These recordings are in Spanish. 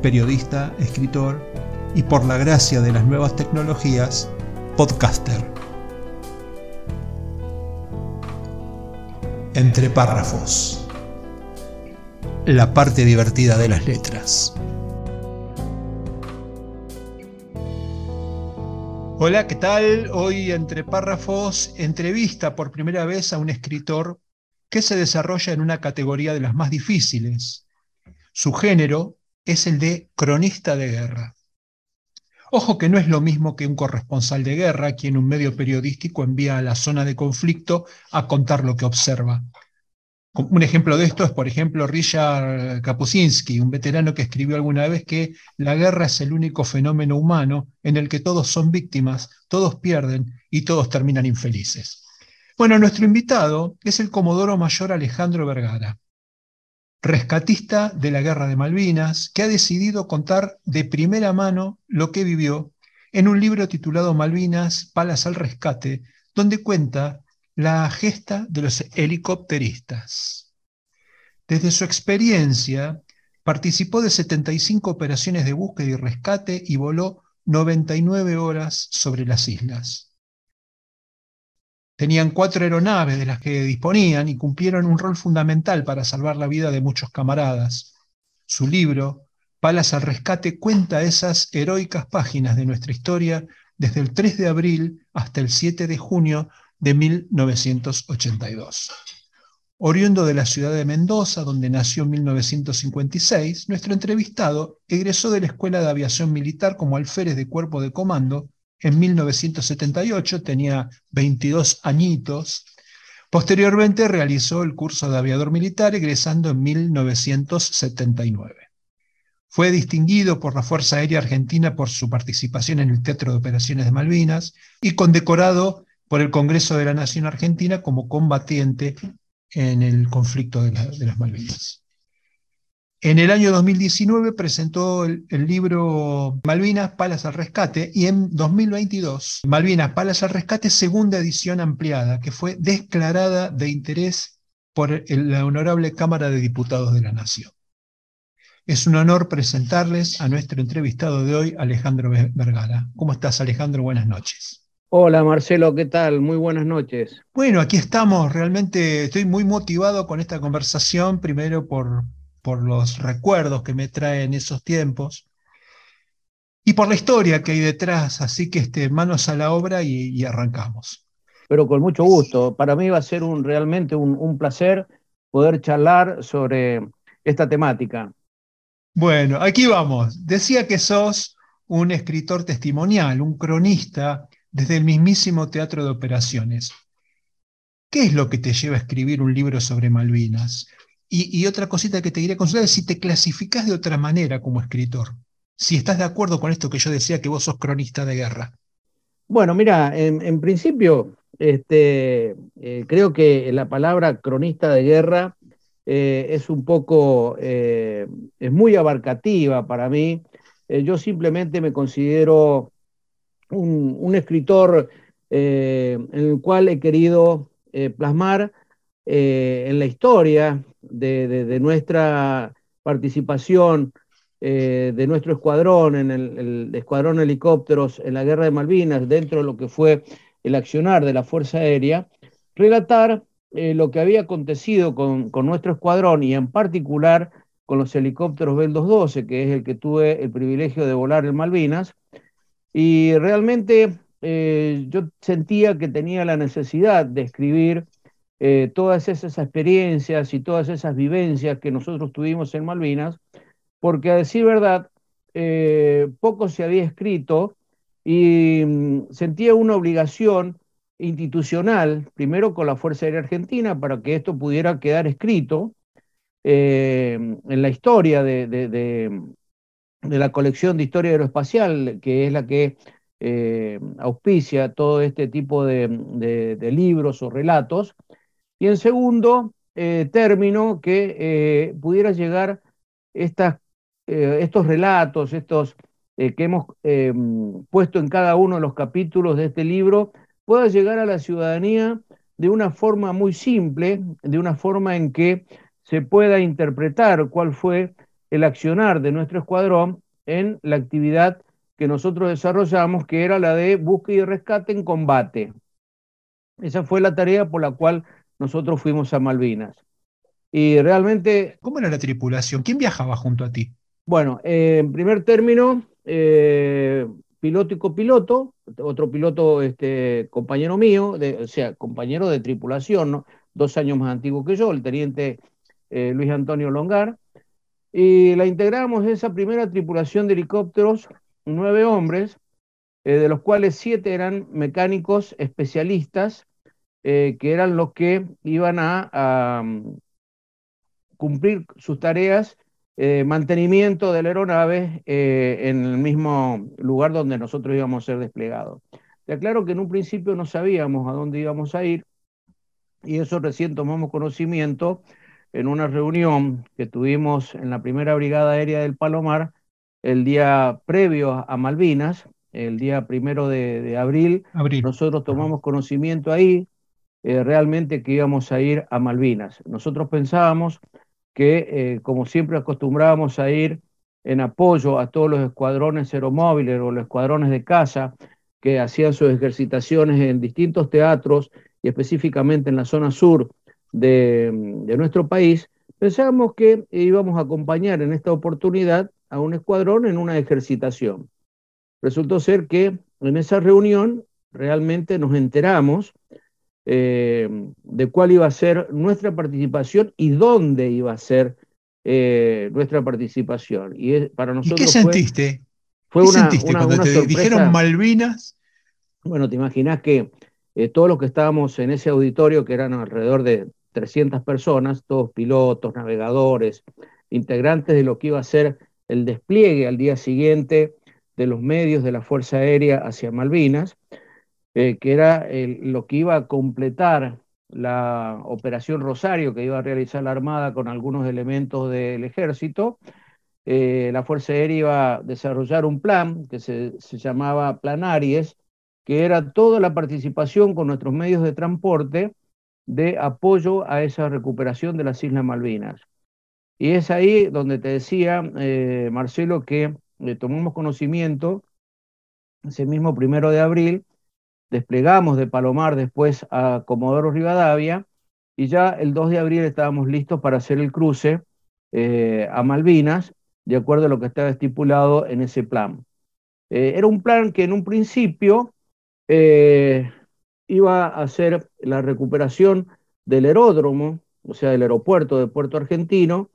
periodista, escritor y por la gracia de las nuevas tecnologías, podcaster. Entre párrafos. La parte divertida de las letras. Hola, ¿qué tal? Hoy entre párrafos entrevista por primera vez a un escritor que se desarrolla en una categoría de las más difíciles. Su género, es el de cronista de guerra. Ojo que no es lo mismo que un corresponsal de guerra, quien un medio periodístico envía a la zona de conflicto a contar lo que observa. Un ejemplo de esto es, por ejemplo, Richard Kapuscinski, un veterano que escribió alguna vez que la guerra es el único fenómeno humano en el que todos son víctimas, todos pierden y todos terminan infelices. Bueno, nuestro invitado es el comodoro mayor Alejandro Vergara rescatista de la Guerra de Malvinas, que ha decidido contar de primera mano lo que vivió en un libro titulado Malvinas, Palas al Rescate, donde cuenta la gesta de los helicópteristas. Desde su experiencia, participó de 75 operaciones de búsqueda y rescate y voló 99 horas sobre las islas. Tenían cuatro aeronaves de las que disponían y cumplieron un rol fundamental para salvar la vida de muchos camaradas. Su libro, Palas al Rescate, cuenta esas heroicas páginas de nuestra historia desde el 3 de abril hasta el 7 de junio de 1982. Oriundo de la ciudad de Mendoza, donde nació en 1956, nuestro entrevistado egresó de la Escuela de Aviación Militar como alférez de cuerpo de comando en 1978, tenía 22 añitos. Posteriormente realizó el curso de aviador militar, egresando en 1979. Fue distinguido por la Fuerza Aérea Argentina por su participación en el Teatro de Operaciones de Malvinas y condecorado por el Congreso de la Nación Argentina como combatiente en el conflicto de, de las Malvinas. En el año 2019 presentó el, libro Malvinas, Palas al Rescate y en 2022 Malvinas, Palas al Rescate, segunda edición ampliada, que fue declarada de interés por la Honorable Cámara de Diputados de la Nación. Es un honor presentarles a nuestro entrevistado de hoy, Alejandro Vergara. ¿Cómo estás, Alejandro? Buenas noches. Hola Marcelo, ¿qué tal? Muy buenas noches. Bueno, aquí estamos. Realmente estoy muy motivado con esta conversación, primero por, por los recuerdos que me traen esos tiempos y por la historia que hay detrás. Así que este, manos a la obra y, arrancamos. Pero con mucho gusto. Para mí va a ser un, realmente un, placer poder charlar sobre esta temática. Bueno, aquí vamos. Decía que sos un escritor testimonial, un cronista desde el mismísimo teatro de operaciones. ¿Qué es lo que te lleva a escribir un libro sobre Malvinas? Y, otra cosita que te quería consultar es si te clasificas de otra manera como escritor. Si estás de acuerdo con esto que yo decía, que vos sos cronista de guerra. Bueno, mira, en, principio, este, eh, creo que la palabra cronista de guerra eh, es un poco, eh, es muy abarcativa para mí. yo simplemente me considero un, un escritor en el cual he querido plasmar en la historia de, nuestra participación eh, de nuestro escuadrón, en el, escuadrón helicópteros en la guerra de Malvinas, dentro de lo que fue el accionar de la Fuerza Aérea, relatar eh, lo que había acontecido con, nuestro escuadrón y en particular con los helicópteros Bell 212, que es el que tuve el privilegio de volar en Malvinas. Y realmente eh, yo sentía que tenía la necesidad de escribir eh, todas esas experiencias y todas esas vivencias que nosotros tuvimos en Malvinas, porque a decir verdad, eh, poco se había escrito y mm, sentía una obligación institucional, primero con la Fuerza Aérea Argentina, para que esto pudiera quedar escrito eh, en la historia de, de la colección de historia aeroespacial, que es la que auspicia todo este tipo de, libros o relatos. Y en segundo eh, término, que eh, pudiera llegar estas, estos relatos, estos que hemos puesto en cada uno de los capítulos de este libro, pueda llegar a la ciudadanía de una forma muy simple, de una forma en que se pueda interpretar cuál fue el accionar de nuestro escuadrón en la actividad que nosotros desarrollamos, que era la de búsqueda y rescate en combate. Esa fue la tarea por la cual nosotros fuimos a Malvinas. Y realmente... ¿Cómo era la tripulación? ¿Quién viajaba junto a ti? Bueno, eh, en primer término, eh, piloto y copiloto, otro piloto este, compañero mío, o sea, compañero de tripulación, dos años más antiguo que yo, el teniente eh, Luis Antonio Longar, y la integramos esa primera tripulación de helicópteros, nueve hombres, de los cuales siete eran mecánicos especialistas, eh, que eran los que iban a, mm, cumplir sus tareas eh, mantenimiento de la aeronave en el mismo lugar donde nosotros íbamos a ser desplegados. Te aclaro que en un principio no sabíamos a dónde íbamos a ir y eso recién tomamos conocimiento en una reunión que tuvimos en la primera brigada aérea del Palomar el día previo a Malvinas, el día primero de, abril, nosotros tomamos conocimiento ahí eh, realmente que íbamos a ir a Malvinas. Nosotros pensábamos que, eh, como siempre acostumbrábamos a ir en apoyo a todos los escuadrones aeromóviles o los escuadrones de caza que hacían sus ejercitaciones en distintos teatros y específicamente en la zona sur de, nuestro país, pensábamos que íbamos a acompañar en esta oportunidad a un escuadrón en una ejercitación. Resultó ser que en esa reunión realmente nos enteramos eh, de cuál iba a ser nuestra participación y dónde iba a ser eh, nuestra participación. Y para nosotros ¿Y qué sentiste? Fue, ¿Qué sentiste cuando te dijeron Malvinas? Bueno, te imaginas que eh, todos los que estábamos en ese auditorio, que eran alrededor de 300 personas, todos pilotos, navegadores, integrantes de lo que iba a ser el despliegue al día siguiente de los medios de la Fuerza Aérea hacia Malvinas, eh, que era lo que iba a completar la operación Rosario que iba a realizar la Armada con algunos elementos del ejército. Eh, la Fuerza Aérea iba a desarrollar un plan que se, se llamaba Plan Aries, que era toda la participación con nuestros medios de transporte de apoyo a esa recuperación de las Islas Malvinas. Y es ahí donde te decía, eh, Marcelo, que eh, tomamos conocimiento ese mismo primero de abril, desplegamos de Palomar después a Comodoro Rivadavia y ya el 2 de abril estábamos listos para hacer el cruce eh, a Malvinas, de acuerdo a lo que estaba estipulado en ese plan. era un plan que en un principio iba a hacer la recuperación del aeródromo, o sea, del aeropuerto de Puerto Argentino,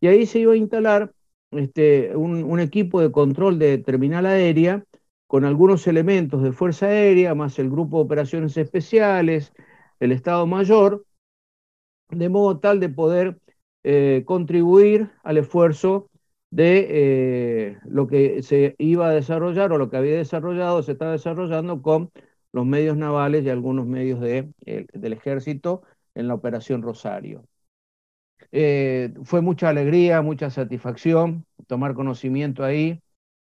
y ahí se iba a instalar este, un, equipo de control de terminal aérea con algunos elementos de Fuerza Aérea, más el Grupo de Operaciones Especiales, el Estado Mayor, de modo tal de poder eh, contribuir al esfuerzo de eh, lo que se iba a desarrollar o lo que había desarrollado, se estaba desarrollando con los medios navales y algunos medios de, del ejército en la Operación Rosario. Eh, fue mucha alegría, mucha satisfacción tomar conocimiento ahí.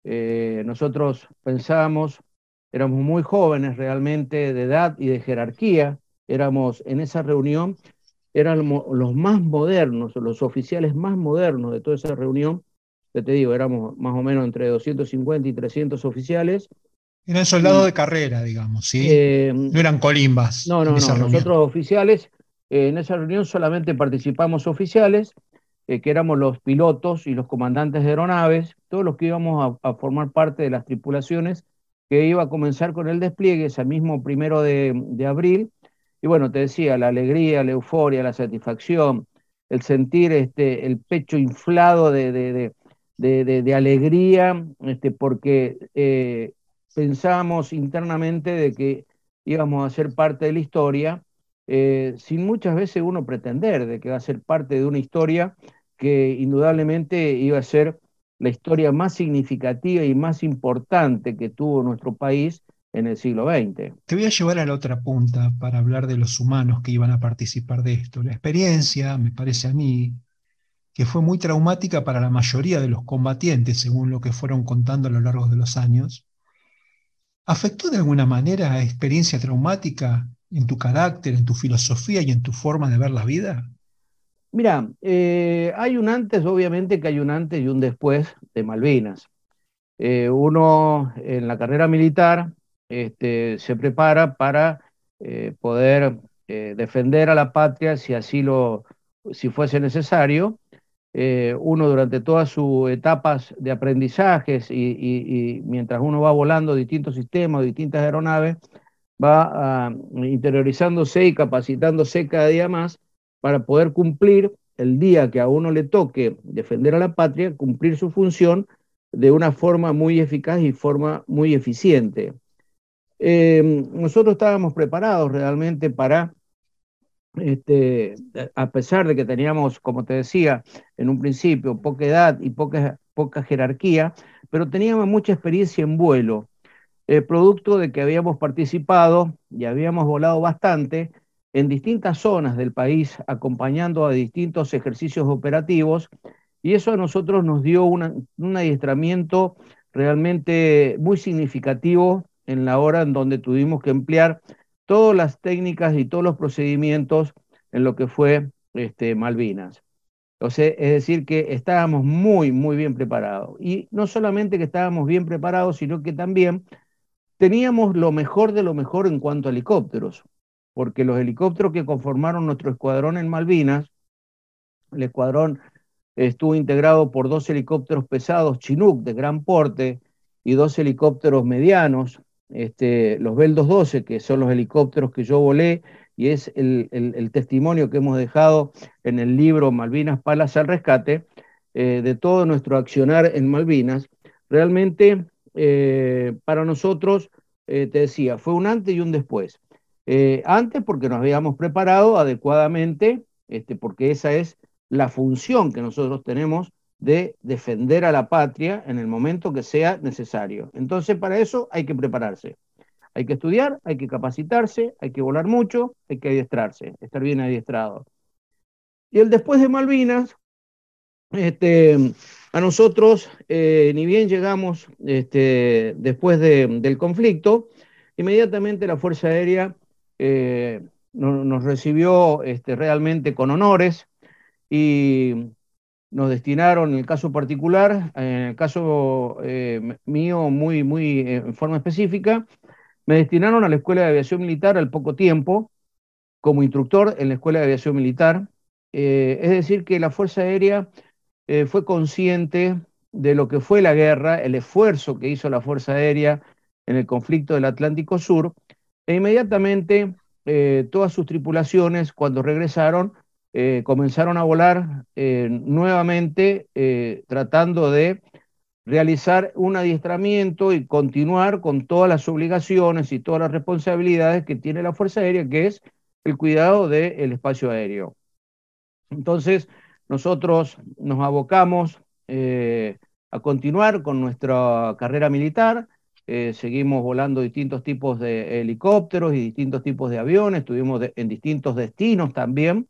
Eh, nosotros pensábamos, éramos muy jóvenes realmente de edad y de jerarquía, éramos en esa reunión, eran los más modernos, los oficiales más modernos de toda esa reunión. Ya te digo, éramos más o menos entre 250 y 300 oficiales eran soldados de carrera, digamos, ¿sí? Eh, no eran colimbas. No, no, no. Nosotros oficiales, eh, en esa reunión solamente participamos oficiales, eh, que éramos los pilotos y los comandantes de aeronaves, todos los que íbamos a, formar parte de las tripulaciones, que iba a comenzar con el despliegue ese mismo primero de, abril. Y bueno, te decía, la alegría, la euforia, la satisfacción, el sentir este, el pecho inflado de, de, alegría, este, porque pensamos internamente de que íbamos a ser parte de la historia, eh, sin muchas veces uno pretender de que va a ser parte de una historia que indudablemente iba a ser la historia más significativa y más importante que tuvo nuestro país en el siglo XX. Te voy a llevar a la otra punta para hablar de los humanos que iban a participar de esto. La experiencia, me parece a mí, que fue muy traumática para la mayoría de los combatientes, según lo que fueron contando a lo largo de los años, ¿afectó de alguna manera experiencia traumática en tu carácter, en tu filosofía y en tu forma de ver la vida? Mira, eh, hay un antes, obviamente que hay un antes y un después de Malvinas. Eh, uno en la carrera militar este, se prepara para eh, poder defender a la patria si así lo, si fuese necesario. uno durante todas sus etapas de aprendizajes y, mientras uno va volando distintos sistemas, distintas aeronaves, va ah, interiorizándose y capacitándose cada día más para poder cumplir el día que a uno le toque defender a la patria, cumplir su función de una forma muy eficaz y forma muy eficiente. Eh, nosotros estábamos preparados realmente para, este, a pesar de que teníamos, como te decía, en un principio poca edad y poca, poca jerarquía, pero teníamos mucha experiencia en vuelo, eh, producto de que habíamos participado y habíamos volado bastante en distintas zonas del país, acompañando a distintos ejercicios operativos, y eso a nosotros nos dio un adiestramiento realmente muy significativo en la hora en donde tuvimos que emplear todas las técnicas y todos los procedimientos en lo que fue este, Malvinas. Sea, es decir, que estábamos muy, muy bien preparados. Y no solamente que estábamos bien preparados, sino que también teníamos lo mejor de lo mejor en cuanto a helicópteros porque los helicópteros que conformaron nuestro escuadrón en Malvinas, el escuadrón estuvo integrado por dos helicópteros pesados Chinook de gran porte y dos helicópteros medianos, este, los Bell 212, que son los helicópteros que yo volé, y es el, testimonio que hemos dejado en el libro Malvinas Palas al Rescate, eh, de todo nuestro accionar en Malvinas. Realmente, eh, para nosotros, eh, te decía, fue un antes y un después. Eh, antes porque nos habíamos preparado adecuadamente, este, porque esa es la función que nosotros tenemos de defender a la patria en el momento que sea necesario. Entonces, para eso hay que prepararse. Hay que estudiar, hay que capacitarse, hay que volar mucho, hay que adiestrarse, estar bien adiestrado. Y el después de Malvinas, este, a nosotros, eh, ni bien llegamos este, después del conflicto, inmediatamente la Fuerza Aérea eh, nos recibió este, realmente con honores y nos destinaron, en el caso particular, en el caso eh, mío, muy, muy eh, en forma específica, me destinaron a la Escuela de Aviación Militar al poco tiempo como instructor en la Escuela de Aviación Militar. es decir, que la Fuerza Aérea fue consciente de lo que fue la guerra, el esfuerzo que hizo la Fuerza Aérea en el conflicto del Atlántico Sur, e inmediatamente eh, todas sus tripulaciones, cuando regresaron, eh, comenzaron a volar eh, nuevamente tratando de realizar un adiestramiento y continuar con todas las obligaciones y todas las responsabilidades que tiene la Fuerza Aérea, que es el cuidado del espacio aéreo. Entonces, nosotros nos abocamos a continuar con nuestra carrera militar, eh, seguimos volando distintos tipos de helicópteros y distintos tipos de aviones, estuvimos en distintos destinos también,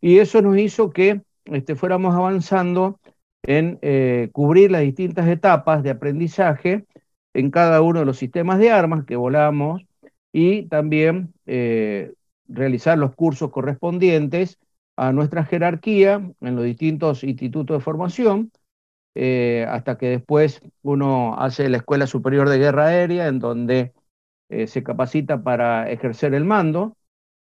y eso nos hizo que este, fuéramos avanzando en eh, cubrir las distintas etapas de aprendizaje en cada uno de los sistemas de armas que volamos y también eh, realizar los cursos correspondientes a nuestra jerarquía en los distintos institutos de formación eh, hasta que después uno hace la Escuela Superior de Guerra Aérea, en donde eh, se capacita para ejercer el mando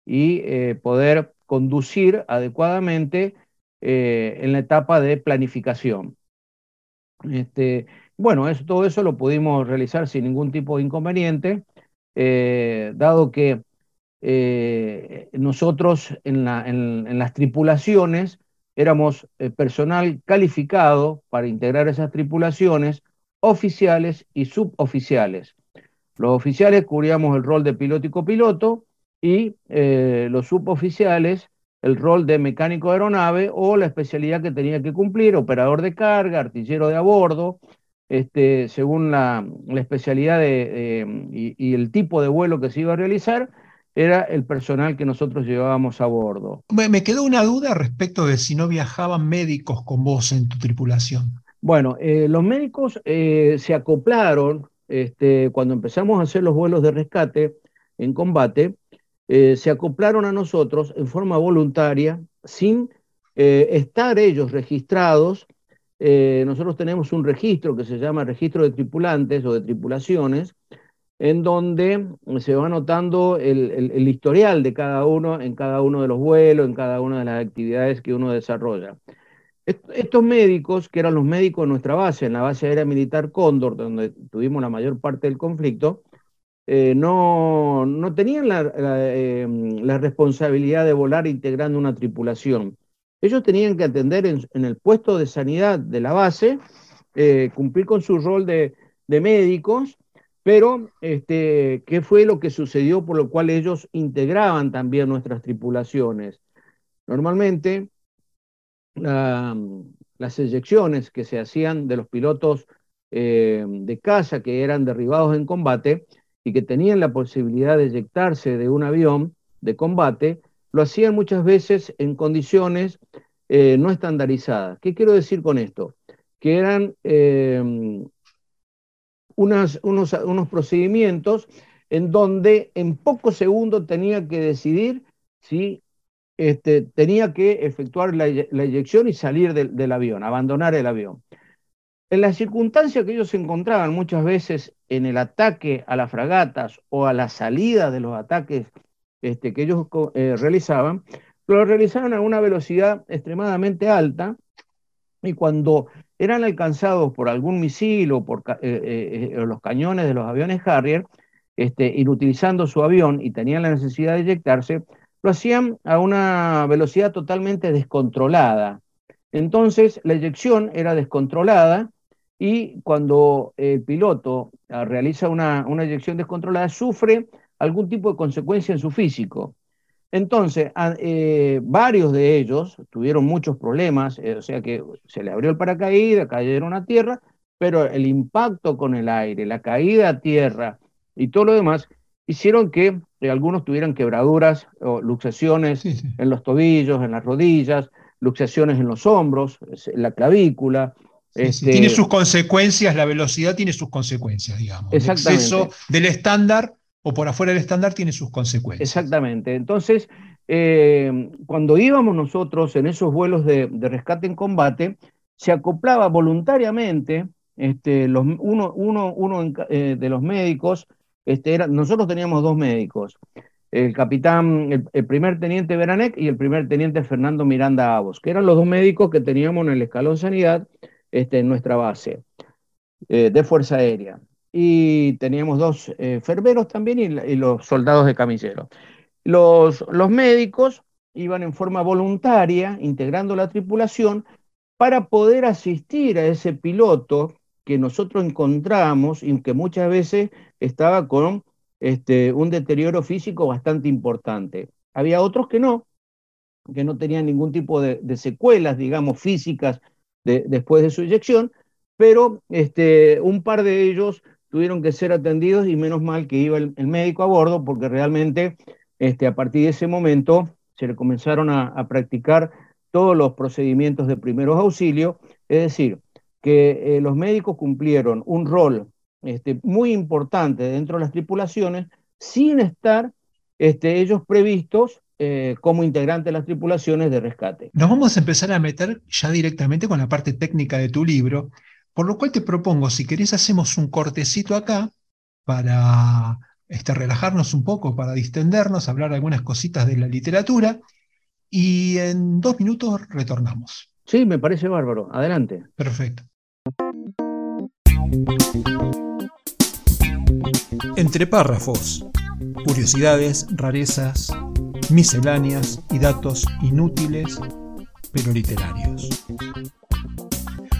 y eh, poder conducir adecuadamente en la etapa de planificación. Este, bueno, todo eso lo pudimos realizar sin ningún tipo de inconveniente, dado que nosotros en las tripulaciones éramos eh, personal calificado para integrar esas tripulaciones, oficiales y suboficiales. Los oficiales cubríamos el rol de piloto y copiloto y eh, los suboficiales el rol de mecánico de aeronave o la especialidad que tenía que cumplir, operador de carga, artillero de a bordo, este, según la, especialidad y, el tipo de vuelo que se iba a realizar, era el personal que nosotros llevábamos a bordo. Me, quedó una duda respecto de si no viajaban médicos con vos en tu tripulación. Bueno, eh, los médicos eh, se acoplaron este, cuando empezamos a hacer los vuelos de rescate en combate, eh, se acoplaron a nosotros en forma voluntaria, sin estar ellos registrados. nosotros tenemos un registro que se llama registro de tripulantes o de tripulaciones, en donde se va anotando el, historial de cada uno en cada uno de los vuelos, en cada una de las actividades que uno desarrolla. estos médicos, que eran los médicos de nuestra base, en la base aérea militar Cóndor, donde tuvimos la mayor parte del conflicto, eh, no, tenían em, la, responsabilidad de volar integrando una tripulación. Ellos tenían que atender en, el puesto de sanidad de la base, eh, cumplir con su rol de, de médicos pero, este, ¿qué fue lo que sucedió por lo cual ellos integraban también nuestras tripulaciones? Normalmente, las eyecciones que se hacían de los pilotos eh, de caza que eran derribados en combate y que tenían la posibilidad de eyectarse de un avión de combate, lo hacían muchas veces en condiciones eh, no estandarizadas. ¿Qué quiero decir con esto? Que eran eh, unos, unos procedimientos en donde en pocos segundos tenía que decidir si este, tenía que efectuar la, eyección y salir del, avión, abandonar el avión. En las circunstancias que ellos se encontraban muchas veces en el ataque a las fragatas o a la salida de los ataques este, que ellos eh, realizaban, lo realizaban a una velocidad extremadamente alta y cuando eran alcanzados por algún misil o por eh, eh, eh, los cañones de los aviones Harrier, este, inutilizando su avión y tenían la necesidad de eyectarse, lo hacían a una velocidad totalmente descontrolada. Entonces, la eyección era descontrolada y cuando el piloto ah, realiza una, una eyección descontrolada, sufre algún tipo de consecuencia en su físico. Entonces, eh, varios de ellos tuvieron muchos problemas, eh, o sea que se le abrió el paracaídas, cayeron a tierra, pero el impacto con el aire, la caída a tierra y todo lo demás hicieron que eh, algunos tuvieran quebraduras o luxaciones en los tobillos, en las rodillas, luxaciones en los hombros, en la clavícula. Este tiene sus consecuencias, la velocidad tiene sus consecuencias, digamos. El exceso del estándar o por afuera del estándar tiene sus consecuencias. Exactamente. Entonces, eh, cuando íbamos nosotros en esos vuelos de, rescate en combate, se acoplaba voluntariamente este, uno, eh, de los médicos, este, nosotros teníamos dos médicos, el capitán, el, primer teniente Beranek y el primer teniente Fernando Miranda Avos, que eran los dos médicos que teníamos en el escalón sanidad este, en nuestra base eh, de Fuerza Aérea y teníamos dos eh, también y, los soldados de camillero. Los, los médicos iban en forma voluntaria, integrando la tripulación, para poder asistir a ese piloto que nosotros encontramos y que muchas veces estaba con este, un deterioro físico bastante importante. Había otros que no, que no tenían ningún tipo de, secuelas, digamos, físicas después de su inyección, pero este, un par de ellos tuvieron que ser atendidos y menos mal que iba el, médico a bordo porque realmente este, a partir de ese momento se le comenzaron a, practicar todos los procedimientos de primeros auxilios, es decir, que eh, los médicos cumplieron un rol este, muy importante dentro de las tripulaciones sin estar este, ellos previstos eh, como integrantes de las tripulaciones de rescate. Nos vamos a empezar a meter ya directamente con la parte técnica de tu libro, por lo cual te propongo, si querés, hacemos un cortecito acá para este, relajarnos un poco, para distendernos, hablar algunas cositas de la literatura y en dos minutos retornamos. Sí, me parece bárbaro. Adelante. Perfecto. Entre párrafos, curiosidades, rarezas, misceláneas y datos inútiles, pero literarios.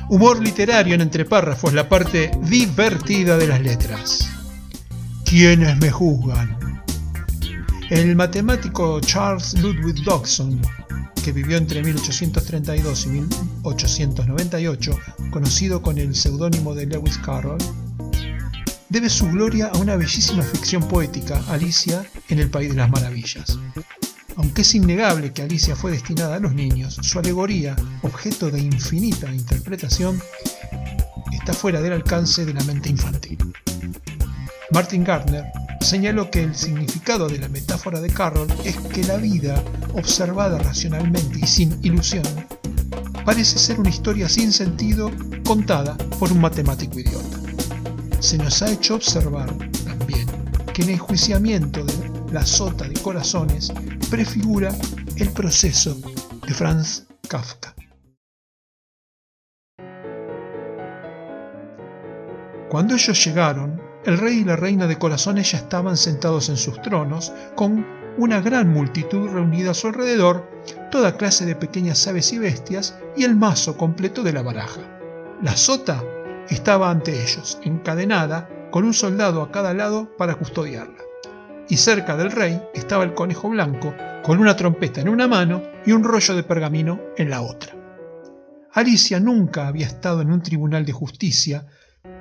Humor literario en entre párrafos, la parte divertida de las letras. ¿Quiénes me juzgan? El matemático Charles Ludwig Dodson que vivió entre 1832 y 1898, conocido con el seudónimo de Lewis Carroll, debe su gloria a una bellísima ficción poética, Alicia en el País de las Maravillas. Aunque es innegable que Alicia fue destinada a los niños, su alegoría, objeto de infinita interpretación, está fuera del alcance de la mente infantil. Martin Gardner señaló que el significado de la metáfora de Carroll es que la vida, observada racionalmente y sin ilusión, parece ser una historia sin sentido contada por un matemático idiota. Se nos ha hecho observar también que el enjuiciamiento de la sota de corazones prefigura el proceso de Franz Kafka. Cuando ellos llegaron, el rey y la reina de corazones ya estaban sentados en sus tronos, con una gran multitud reunida a su alrededor, toda clase de pequeñas aves y bestias y el mazo completo de la baraja. La sota estaba ante ellos, encadenada, con un soldado a cada lado para custodiarla y cerca del rey estaba el conejo blanco con una trompeta en una mano y un rollo de pergamino en la otra. Alicia nunca había estado en un tribunal de justicia,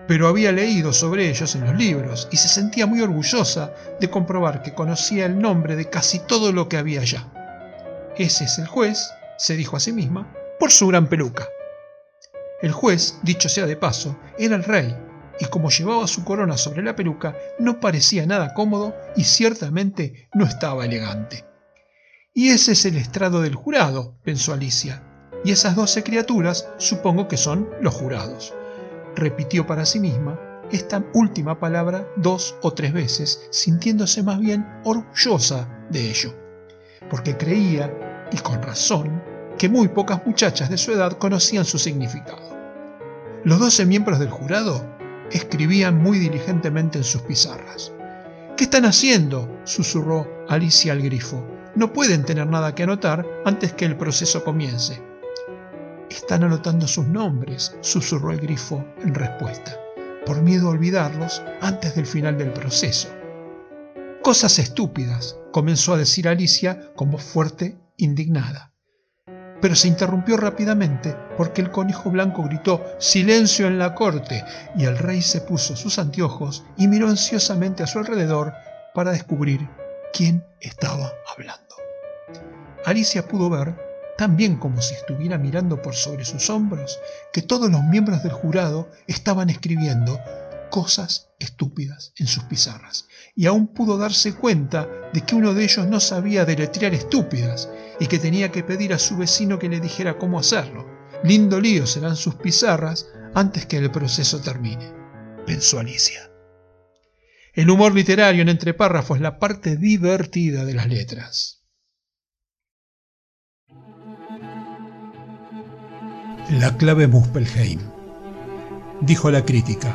pero había leído sobre ellos en los libros y se sentía muy orgullosa de comprobar que conocía el nombre de casi todo lo que había allá. Ese es el juez, se dijo a sí misma, por su gran peluca. El juez, dicho sea de paso, era el rey, y como llevaba su corona sobre la peluca, no parecía nada cómodo y ciertamente no estaba elegante. Y ese es el estrado del jurado, pensó Alicia, y esas doce criaturas supongo que son los jurados. Repitió para sí misma esta última palabra dos o tres veces, sintiéndose más bien orgullosa de ello, porque creía, y con razón, que muy pocas muchachas de su edad conocían su significado. Los doce miembros del jurado escribían muy diligentemente en sus pizarras. ¿Qué están haciendo? susurró Alicia al grifo. No pueden tener nada que anotar antes que el proceso comience. Están anotando sus nombres, susurró el grifo en respuesta, por miedo a olvidarlos antes del final del proceso. Cosas estúpidas, comenzó a decir Alicia con voz fuerte, indignada pero se interrumpió rápidamente porque el conejo blanco gritó Silencio en la corte y el rey se puso sus anteojos y miró ansiosamente a su alrededor para descubrir quién estaba hablando. Alicia pudo ver, tan bien como si estuviera mirando por sobre sus hombros, que todos los miembros del jurado estaban escribiendo cosas estúpidas en sus pizarras, y aún pudo darse cuenta de que uno de ellos no sabía deletrear estúpidas y que tenía que pedir a su vecino que le dijera cómo hacerlo. Lindo lío serán sus pizarras antes que el proceso termine, pensó Alicia. El humor literario en entre párrafos es la parte divertida de las letras. La clave Muspelheim, dijo la crítica.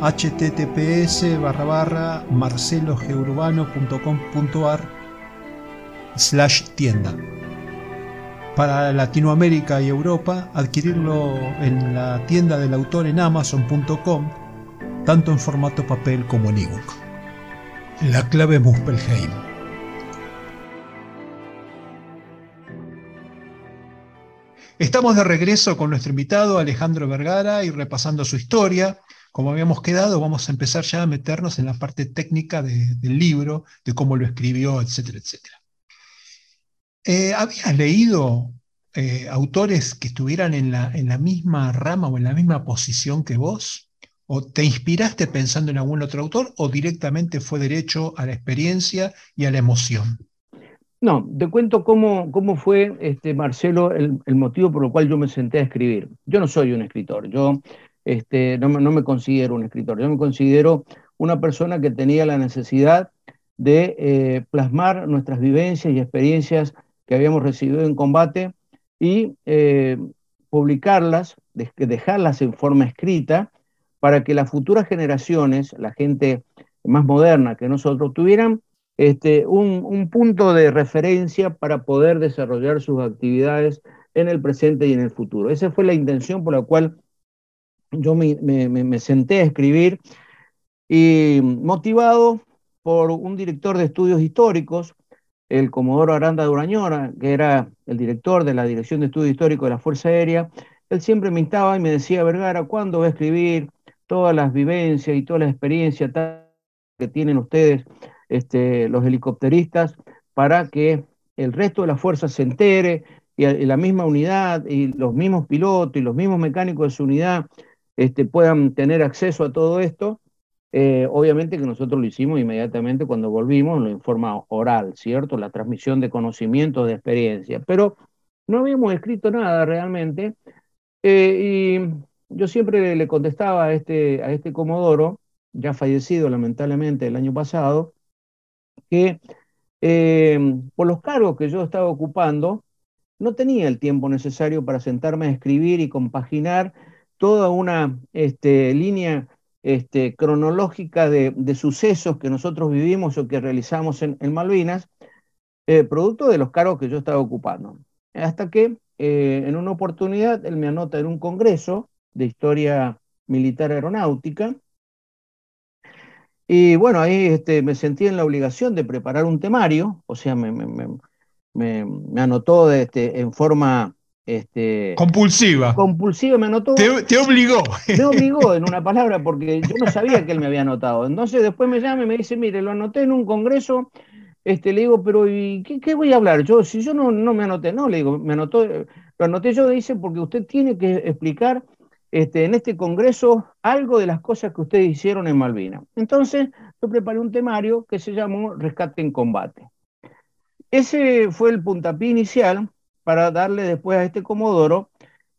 https barra barra marcelogeurbano.com.ar slash tienda. Para Latinoamérica y Europa, adquirirlo en la tienda del autor en amazon.com, tanto en formato papel como en ebook. La clave Muspelheim. Estamos de regreso con nuestro invitado Alejandro Vergara y repasando su historia. Como habíamos quedado, vamos a empezar ya a meternos en la parte técnica del libro, de cómo lo escribió, etcétera, etcétera. Eh, ¿Habías leído eh, autores que estuvieran en la, misma rama o en la misma posición que vos? ¿O te inspiraste pensando en algún otro autor o directamente fue derecho a la experiencia y a la emoción? No, te cuento cómo, cómo fue, este, Marcelo, el, motivo por el cual yo me senté a escribir. Yo no soy un escritor, yo este, no, no me considero un escritor, yo me considero una persona que tenía la necesidad de eh, plasmar nuestras vivencias y experiencias que habíamos recibido en combate y eh, publicarlas, dejarlas en forma escrita, para que las futuras generaciones, la gente más moderna que nosotros, tuvieran este, un, punto de referencia para poder desarrollar sus actividades en el presente y en el futuro. Esa fue la intención por la cual yo me, senté a escribir y motivado por un director de estudios históricos, el Comodoro Aranda Durañora, que era el director de la Dirección de Estudios Históricos de la Fuerza Aérea, él siempre me instaba y me decía, Vergara, ¿cuándo va a escribir todas las vivencias y todas las experiencias que tienen ustedes, este, los helicópteristas, para que el resto de la fuerza se entere y, la misma unidad y los mismos pilotos y los mismos mecánicos de su unidad este, puedan tener acceso a todo esto? Eh, obviamente que nosotros lo hicimos inmediatamente cuando volvimos, en forma oral, ¿cierto? La transmisión de conocimiento, de experiencia. Pero no habíamos escrito nada realmente. Eh, y yo siempre le contestaba a este, a este Comodoro, ya fallecido lamentablemente el año pasado, que eh, por los cargos que yo estaba ocupando, no tenía el tiempo necesario para sentarme a escribir y compaginar toda una este, línea este, cronológica de, sucesos que nosotros vivimos o que realizamos en, Malvinas, eh, producto de los cargos que yo estaba ocupando. Hasta que eh, en una oportunidad él me anota en un congreso de historia militar aeronáutica. Y bueno, ahí este, me sentí en la obligación de preparar un temario, o sea, me, anotó en forma este, compulsiva. Compulsiva me anotó. Te, obligó. Me obligó, en una palabra, porque yo no sabía que él me había anotado. Entonces después me llama y me dice, mire, lo anoté en un congreso. Este, le digo, pero ¿y qué, voy a hablar? Yo, si yo no, no me anoté, no, le digo, me anotó, lo anoté yo, dice, porque usted tiene que explicar este, en este congreso algo de las cosas que ustedes hicieron en Malvinas. Entonces, yo preparé un temario que se llamó Rescate en Combate. Ese fue el puntapié inicial para darle después a este Comodoro,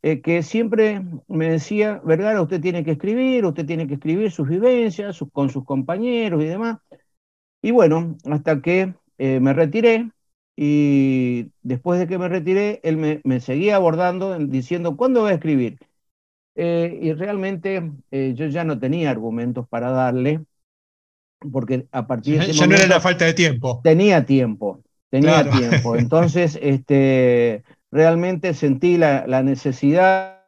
eh, que siempre me decía, Vergara, usted tiene que escribir, usted tiene que escribir sus vivencias con sus compañeros y demás. Y bueno, hasta que eh, me retiré, y después de que me retiré, él me, seguía abordando diciendo, ¿cuándo voy a escribir? Eh, y realmente yo ya no tenía argumentos para darle, porque a partir de ese ya no era la falta de tiempo. Tenía tiempo, tenía tiempo. Entonces, este, realmente sentí la, necesidad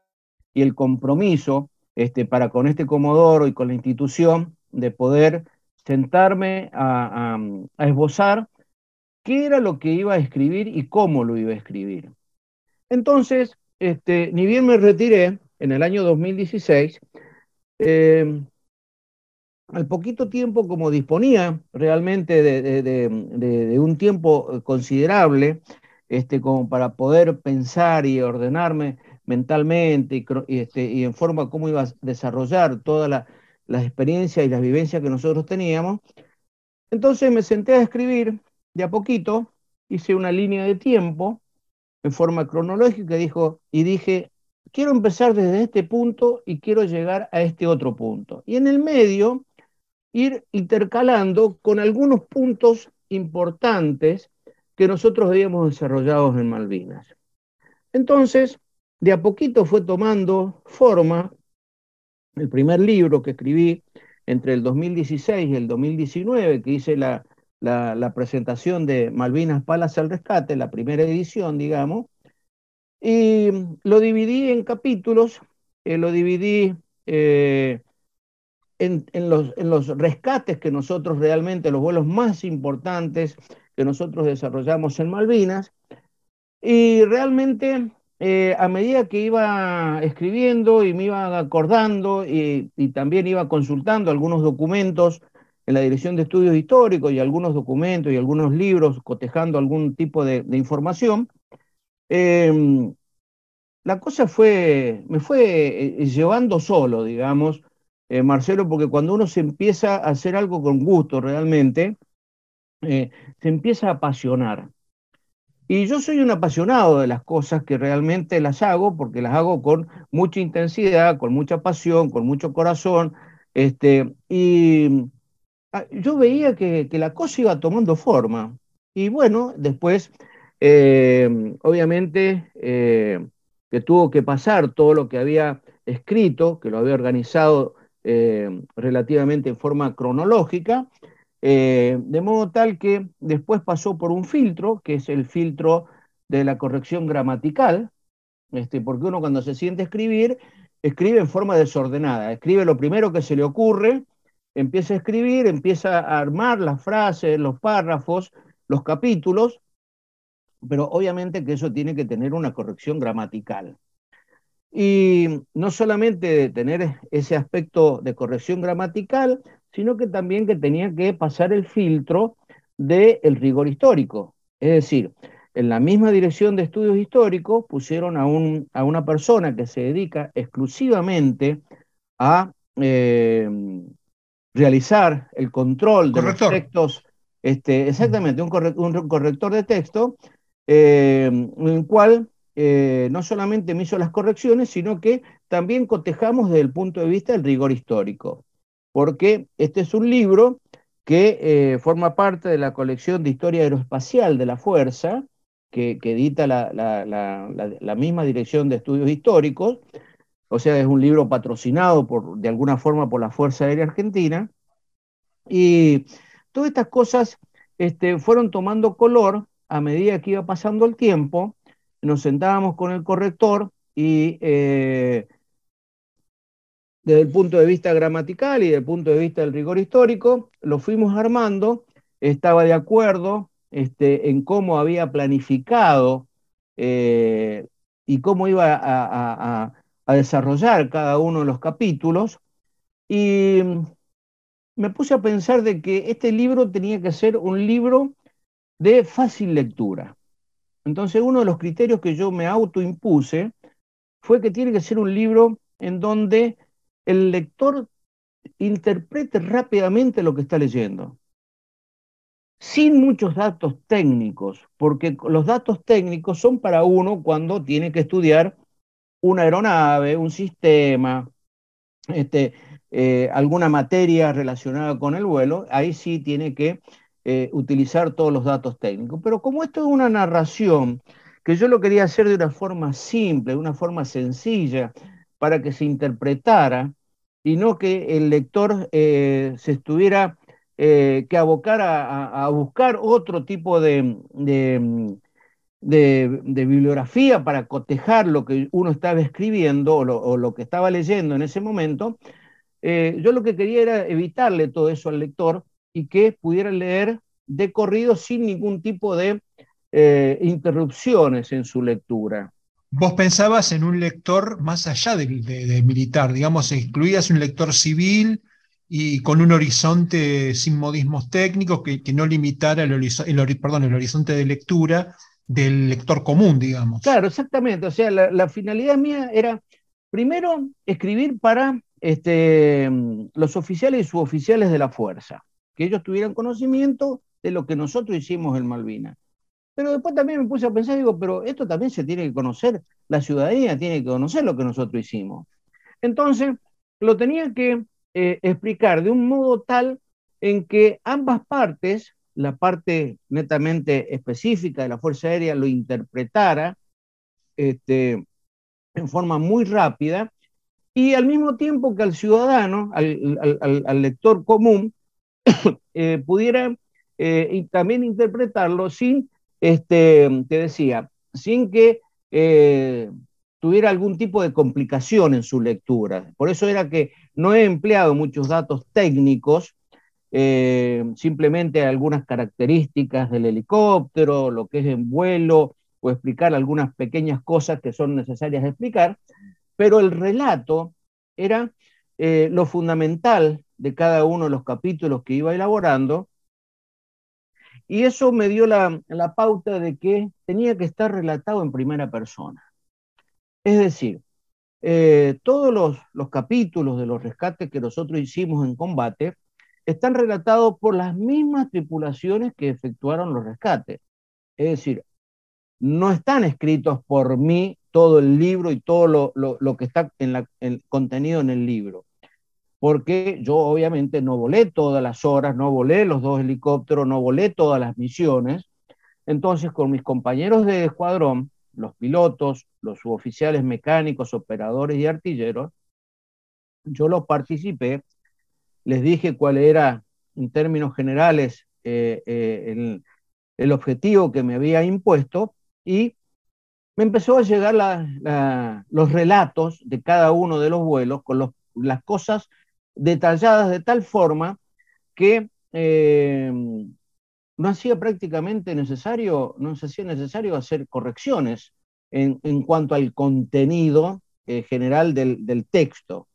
y el compromiso este, para con este Comodoro y con la institución de poder sentarme a, esbozar qué era lo que iba a escribir y cómo lo iba a escribir. Entonces, este, ni bien me retiré en el año 2016, al poquito tiempo, como disponía realmente de, un tiempo considerable, este, como para poder pensar y ordenarme mentalmente y, este, en forma cómo iba a desarrollar todas las experiencias y las vivencias que nosotros teníamos. Entonces me senté a escribir de a poquito, hice una línea de tiempo en forma cronológica dijo, y dije, quiero empezar desde este punto y quiero llegar a este otro punto. Y en el medio ir intercalando con algunos puntos importantes que nosotros habíamos desarrollado en Malvinas. Entonces, de a poquito fue tomando forma el primer libro que escribí entre el 2016 y el 2019, que hice la, la, presentación de Malvinas Palas al Rescate, la primera edición, digamos, y lo dividí en capítulos, eh, lo dividí eh, en, los, en los rescates que nosotros realmente, los vuelos más importantes que nosotros desarrollamos en Malvinas. Y realmente eh, a medida que iba escribiendo y me iba acordando y, también iba consultando algunos documentos en la Dirección de Estudios Históricos y algunos documentos y algunos libros cotejando algún tipo de, información, em, la cosa fue, me fue eh, llevando solo, digamos, eh, Marcelo, porque cuando uno se empieza a hacer algo con gusto realmente, se empieza a apasionar. Y yo soy un apasionado de las cosas que realmente las hago, porque las hago con mucha intensidad, con mucha pasión, con mucho corazón. Este, y ah, yo veía que, la cosa iba tomando forma. Y bueno, después, eh, obviamente, eh, que tuvo que pasar todo lo que había escrito, que lo había organizado eh, relativamente en forma cronológica, de modo tal que después pasó por un filtro, que es el filtro de la corrección gramatical, este, porque uno cuando se siente escribir, escribe en forma desordenada, escribe lo primero que se le ocurre, empieza a escribir, empieza a armar las frases, los párrafos, los capítulos, pero obviamente que eso tiene que tener una corrección gramatical. Y no solamente tener ese aspecto de corrección gramatical, sino que también que tenía que pasar el filtro del rigor histórico. Es decir, en la misma dirección de estudios históricos pusieron a, un, a una persona que se dedica exclusivamente a eh, realizar el control de los textos, este, exactamente, un, corrector de texto, eh, en el cual eh, no solamente me hizo las correcciones, sino que también cotejamos desde el punto de vista del rigor histórico, porque este es un libro que forma parte de la colección de historia aeroespacial de la Fuerza, que, edita la, misma dirección de estudios históricos, o sea, es un libro patrocinado por, de alguna forma por la Fuerza Aérea Argentina, y todas estas cosas este, fueron tomando color a medida que iba pasando el tiempo, nos sentábamos con el corrector y eh, desde el punto de vista gramatical y desde el punto de vista del rigor histórico, lo fuimos armando, estaba de acuerdo este, en cómo había planificado eh, y cómo iba a, desarrollar cada uno de los capítulos. Y me puse a pensar de que este libro tenía que ser un libro de fácil lectura. Entonces uno de los criterios que yo me autoimpuse fue que tiene que ser un libro en donde el lector interprete rápidamente lo que está leyendo. Sin muchos datos técnicos, porque los datos técnicos son para uno cuando tiene que estudiar una aeronave, un sistema, este, eh, alguna materia relacionada con el vuelo, ahí sí tiene que eh, utilizar todos los datos técnicos. Pero como esto es una narración, que yo lo quería hacer de una forma simple, de una forma sencilla, para que se interpretara y no que el lector eh, se estuviera eh, que abocar a, buscar otro tipo de, bibliografía para cotejar lo que uno estaba escribiendo o lo, que estaba leyendo en ese momento, yo lo que quería era evitarle todo eso al lector y que pudiera leer de corrido sin ningún tipo de eh, interrupciones en su lectura. Vos pensabas en un lector más allá de, militar, digamos, incluías un lector civil y con un horizonte sin modismos técnicos que, no limitara el, perdón, el horizonte de lectura del lector común, digamos. Claro, exactamente. O sea, la, finalidad mía era, primero, escribir para este, los oficiales y suboficiales de la fuerza, que ellos tuvieran conocimiento de lo que nosotros hicimos en Malvinas. Pero después también me puse a pensar, digo, pero esto también se tiene que conocer, la ciudadanía tiene que conocer lo que nosotros hicimos. Entonces, lo tenía que eh, explicar de un modo tal en que ambas partes, la parte netamente específica de la Fuerza Aérea lo interpretara este, en forma muy rápida y al mismo tiempo que al ciudadano, al, lector común, eh, pudiera eh, también interpretarlo sin, este, te decía, sin que tuviera algún tipo de complicación en su lectura. Por eso era que no he empleado muchos datos técnicos, eh, simplemente algunas características del helicóptero, lo que es en vuelo, o explicar algunas pequeñas cosas que son necesarias de explicar, pero el relato era eh, lo fundamental de cada uno de los capítulos que iba elaborando, y eso me dio la pauta de que tenía que estar relatado en primera persona. Es decir, eh, todos los, los, capítulos de los rescates que nosotros hicimos en combate están relatados por las mismas tripulaciones que efectuaron los rescates. Es decir, no están escritos por mí todo el libro y todo lo, lo, que está en la, contenido en el libro. Porque yo obviamente no volé todas las horas, no volé los dos helicópteros, no volé todas las misiones. Entonces, con mis compañeros de escuadrón, los pilotos, los suboficiales mecánicos, operadores y artilleros, yo los participé, les dije cuál era, en términos generales, eh, eh, el, el, objetivo que me había impuesto y me empezó a llegar los relatos de cada uno de los vuelos con las cosas detalladas de tal forma que eh, no hacía prácticamente necesario, no se hacía necesario hacer correcciones en, cuanto al contenido eh, general del, texto.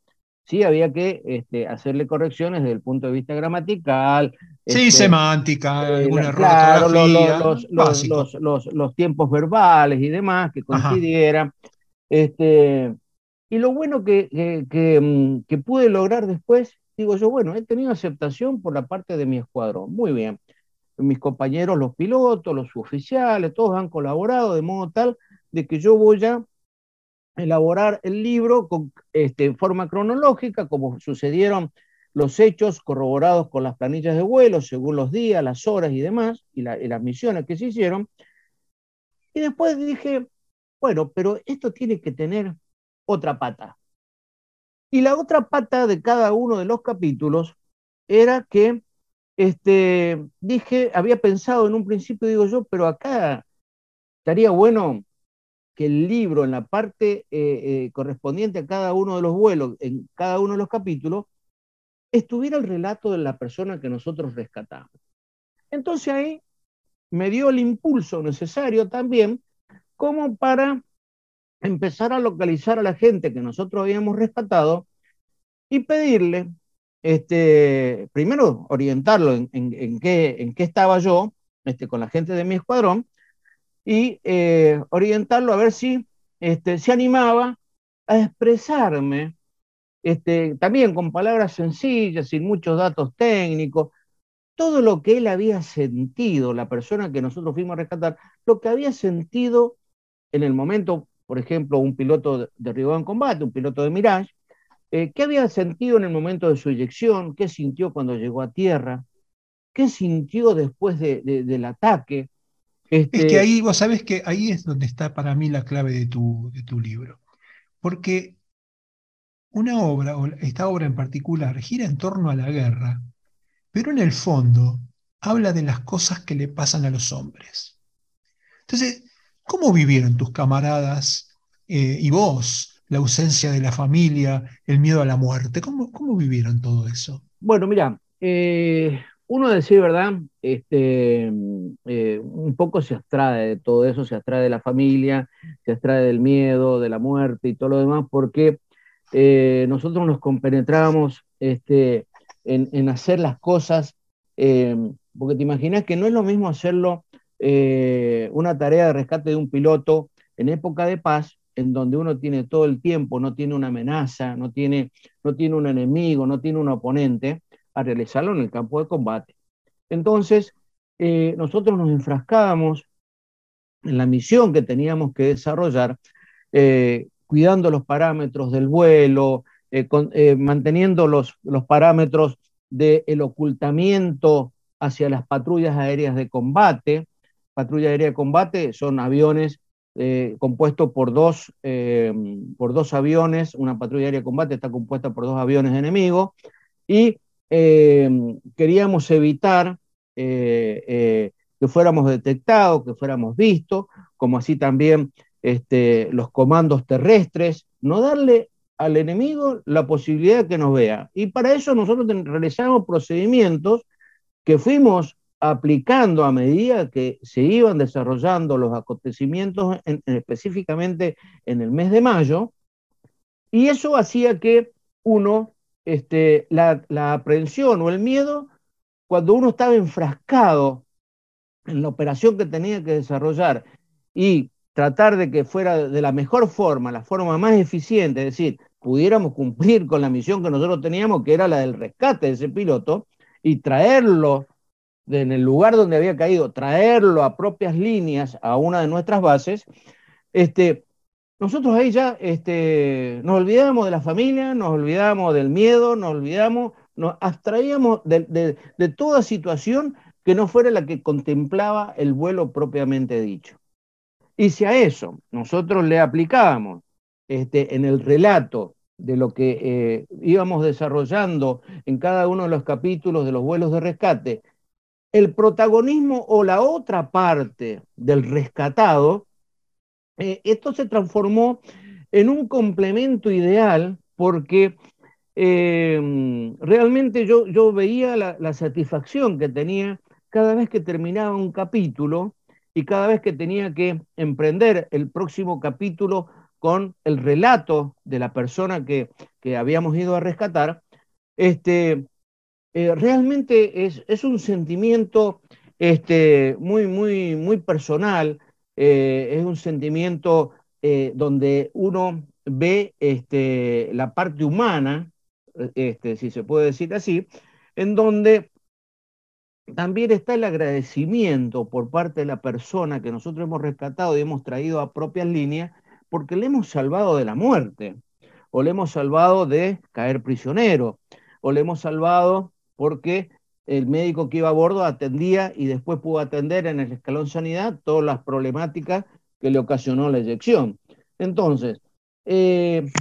Sí, había que este, hacerle correcciones desde el punto de vista gramatical. Sí, este, semántica, eh, alguna claro, los, los, los, tiempos verbales y demás que coincidieran. Este, y lo bueno que, mm, que, pude lograr después, digo yo, bueno, he tenido aceptación por la parte de mi escuadrón. Muy bien. Mis compañeros, los pilotos, los oficiales, todos han colaborado de modo tal de que yo voy a elaborar el libro con este, forma cronológica, como sucedieron los hechos corroborados con las planillas de vuelo, según los días, las horas y demás, y, las misiones que se hicieron. Y después dije, bueno, pero esto tiene que tener otra pata. Y la otra pata de cada uno de los capítulos era que este, dije, había pensado en un principio, digo yo, pero acá estaría bueno que el libro, en la parte eh, eh, correspondiente a cada uno de los vuelos, en cada uno de los capítulos, estuviera el relato de la persona que nosotros rescatamos. Entonces ahí me dio el impulso necesario también como para empezar a localizar a la gente que nosotros habíamos rescatado y pedirle, este, primero orientarlo en, qué, en qué estaba yo este, con la gente de mi escuadrón y eh, orientarlo a ver si este, se animaba a expresarme este, también con palabras sencillas, sin muchos datos técnicos, todo lo que él había sentido, la persona que nosotros fuimos a rescatar, lo que había sentido en el momento, por ejemplo, un piloto derribado en combate, un piloto de Mirage, eh, qué había sentido en el momento de su eyección, qué sintió cuando llegó a tierra, qué sintió después del ataque. Es que este ahí, vos sabés que ahí es donde está para mí la clave de tu, de tu libro. Porque una obra, o esta obra en particular, gira en torno a la guerra, pero en el fondo habla de las cosas que le pasan a los hombres. Entonces, ¿cómo vivieron tus camaradas eh, y vos la ausencia de la familia, el miedo a la muerte? ¿Cómo, cómo vivieron todo eso? Bueno, mira, eh, uno decir verdad, este, eh, un poco se abstrae de todo eso, se abstrae de la familia, se abstrae del miedo, de la muerte y todo lo demás, porque nosotros nos compenetramos este, en, hacer las cosas, porque te imaginas que no es lo mismo hacerlo eh, una tarea de rescate de un piloto en época de paz, en donde uno tiene todo el tiempo, no tiene una amenaza, no tiene, no tiene un enemigo, no tiene un oponente, a realizarlo en el campo de combate. Entonces, nosotros nos enfrascábamos en la misión que teníamos que desarrollar, cuidando los parámetros del vuelo, eh, eh, manteniendo los, los parámetros del ocultamiento hacia las patrullas aéreas de combate. Patrulla aérea de combate son aviones eh, compuestos por dos, por dos aviones, una patrulla aérea de combate está compuesta por dos aviones enemigos, y queríamos evitar que fuéramos detectados, que fuéramos vistos, como así también este, los comandos terrestres, no darle al enemigo la posibilidad de que nos vea. Y para eso nosotros realizamos procedimientos que fuimos aplicando a medida que se iban desarrollando los acontecimientos, específicamente en el mes de mayo, y eso hacía que uno, este, la, la aprehensión o el miedo, cuando uno estaba enfrascado en la operación que tenía que desarrollar y tratar de que fuera de la mejor forma, la forma más eficiente, es decir, pudiéramos cumplir con la misión que nosotros teníamos, que era la del rescate de ese piloto, y traerlo en el lugar donde había caído, traerlo a propias líneas a una de nuestras bases, este, nosotros ahí ya este, nos olvidamos de la familia, nos olvidamos del miedo, nos olvidamos, nos abstraíamos de, de toda situación que no fuera la que contemplaba el vuelo propiamente dicho. Y si a eso nosotros le aplicábamos este, en el relato de lo que eh, íbamos desarrollando en cada uno de los capítulos de los vuelos de rescate, el protagonismo o la otra parte del rescatado, eh, esto se transformó en un complemento ideal porque eh, realmente yo, yo veía la, la, satisfacción que tenía cada vez que terminaba un capítulo y cada vez que tenía que emprender el próximo capítulo con el relato de la persona que, habíamos ido a rescatar, este, eh, realmente es, un sentimiento este, muy, muy, muy personal, eh, es un sentimiento eh, donde uno ve este, la parte humana, este, si se puede decir así, en donde también está el agradecimiento por parte de la persona que nosotros hemos rescatado y hemos traído a propias líneas porque le hemos salvado de la muerte, o le hemos salvado de caer prisionero, o le hemos salvado porque el médico que iba a bordo atendía y después pudo atender en el escalón sanidad todas las problemáticas que le ocasionó la eyección. Entonces, eh,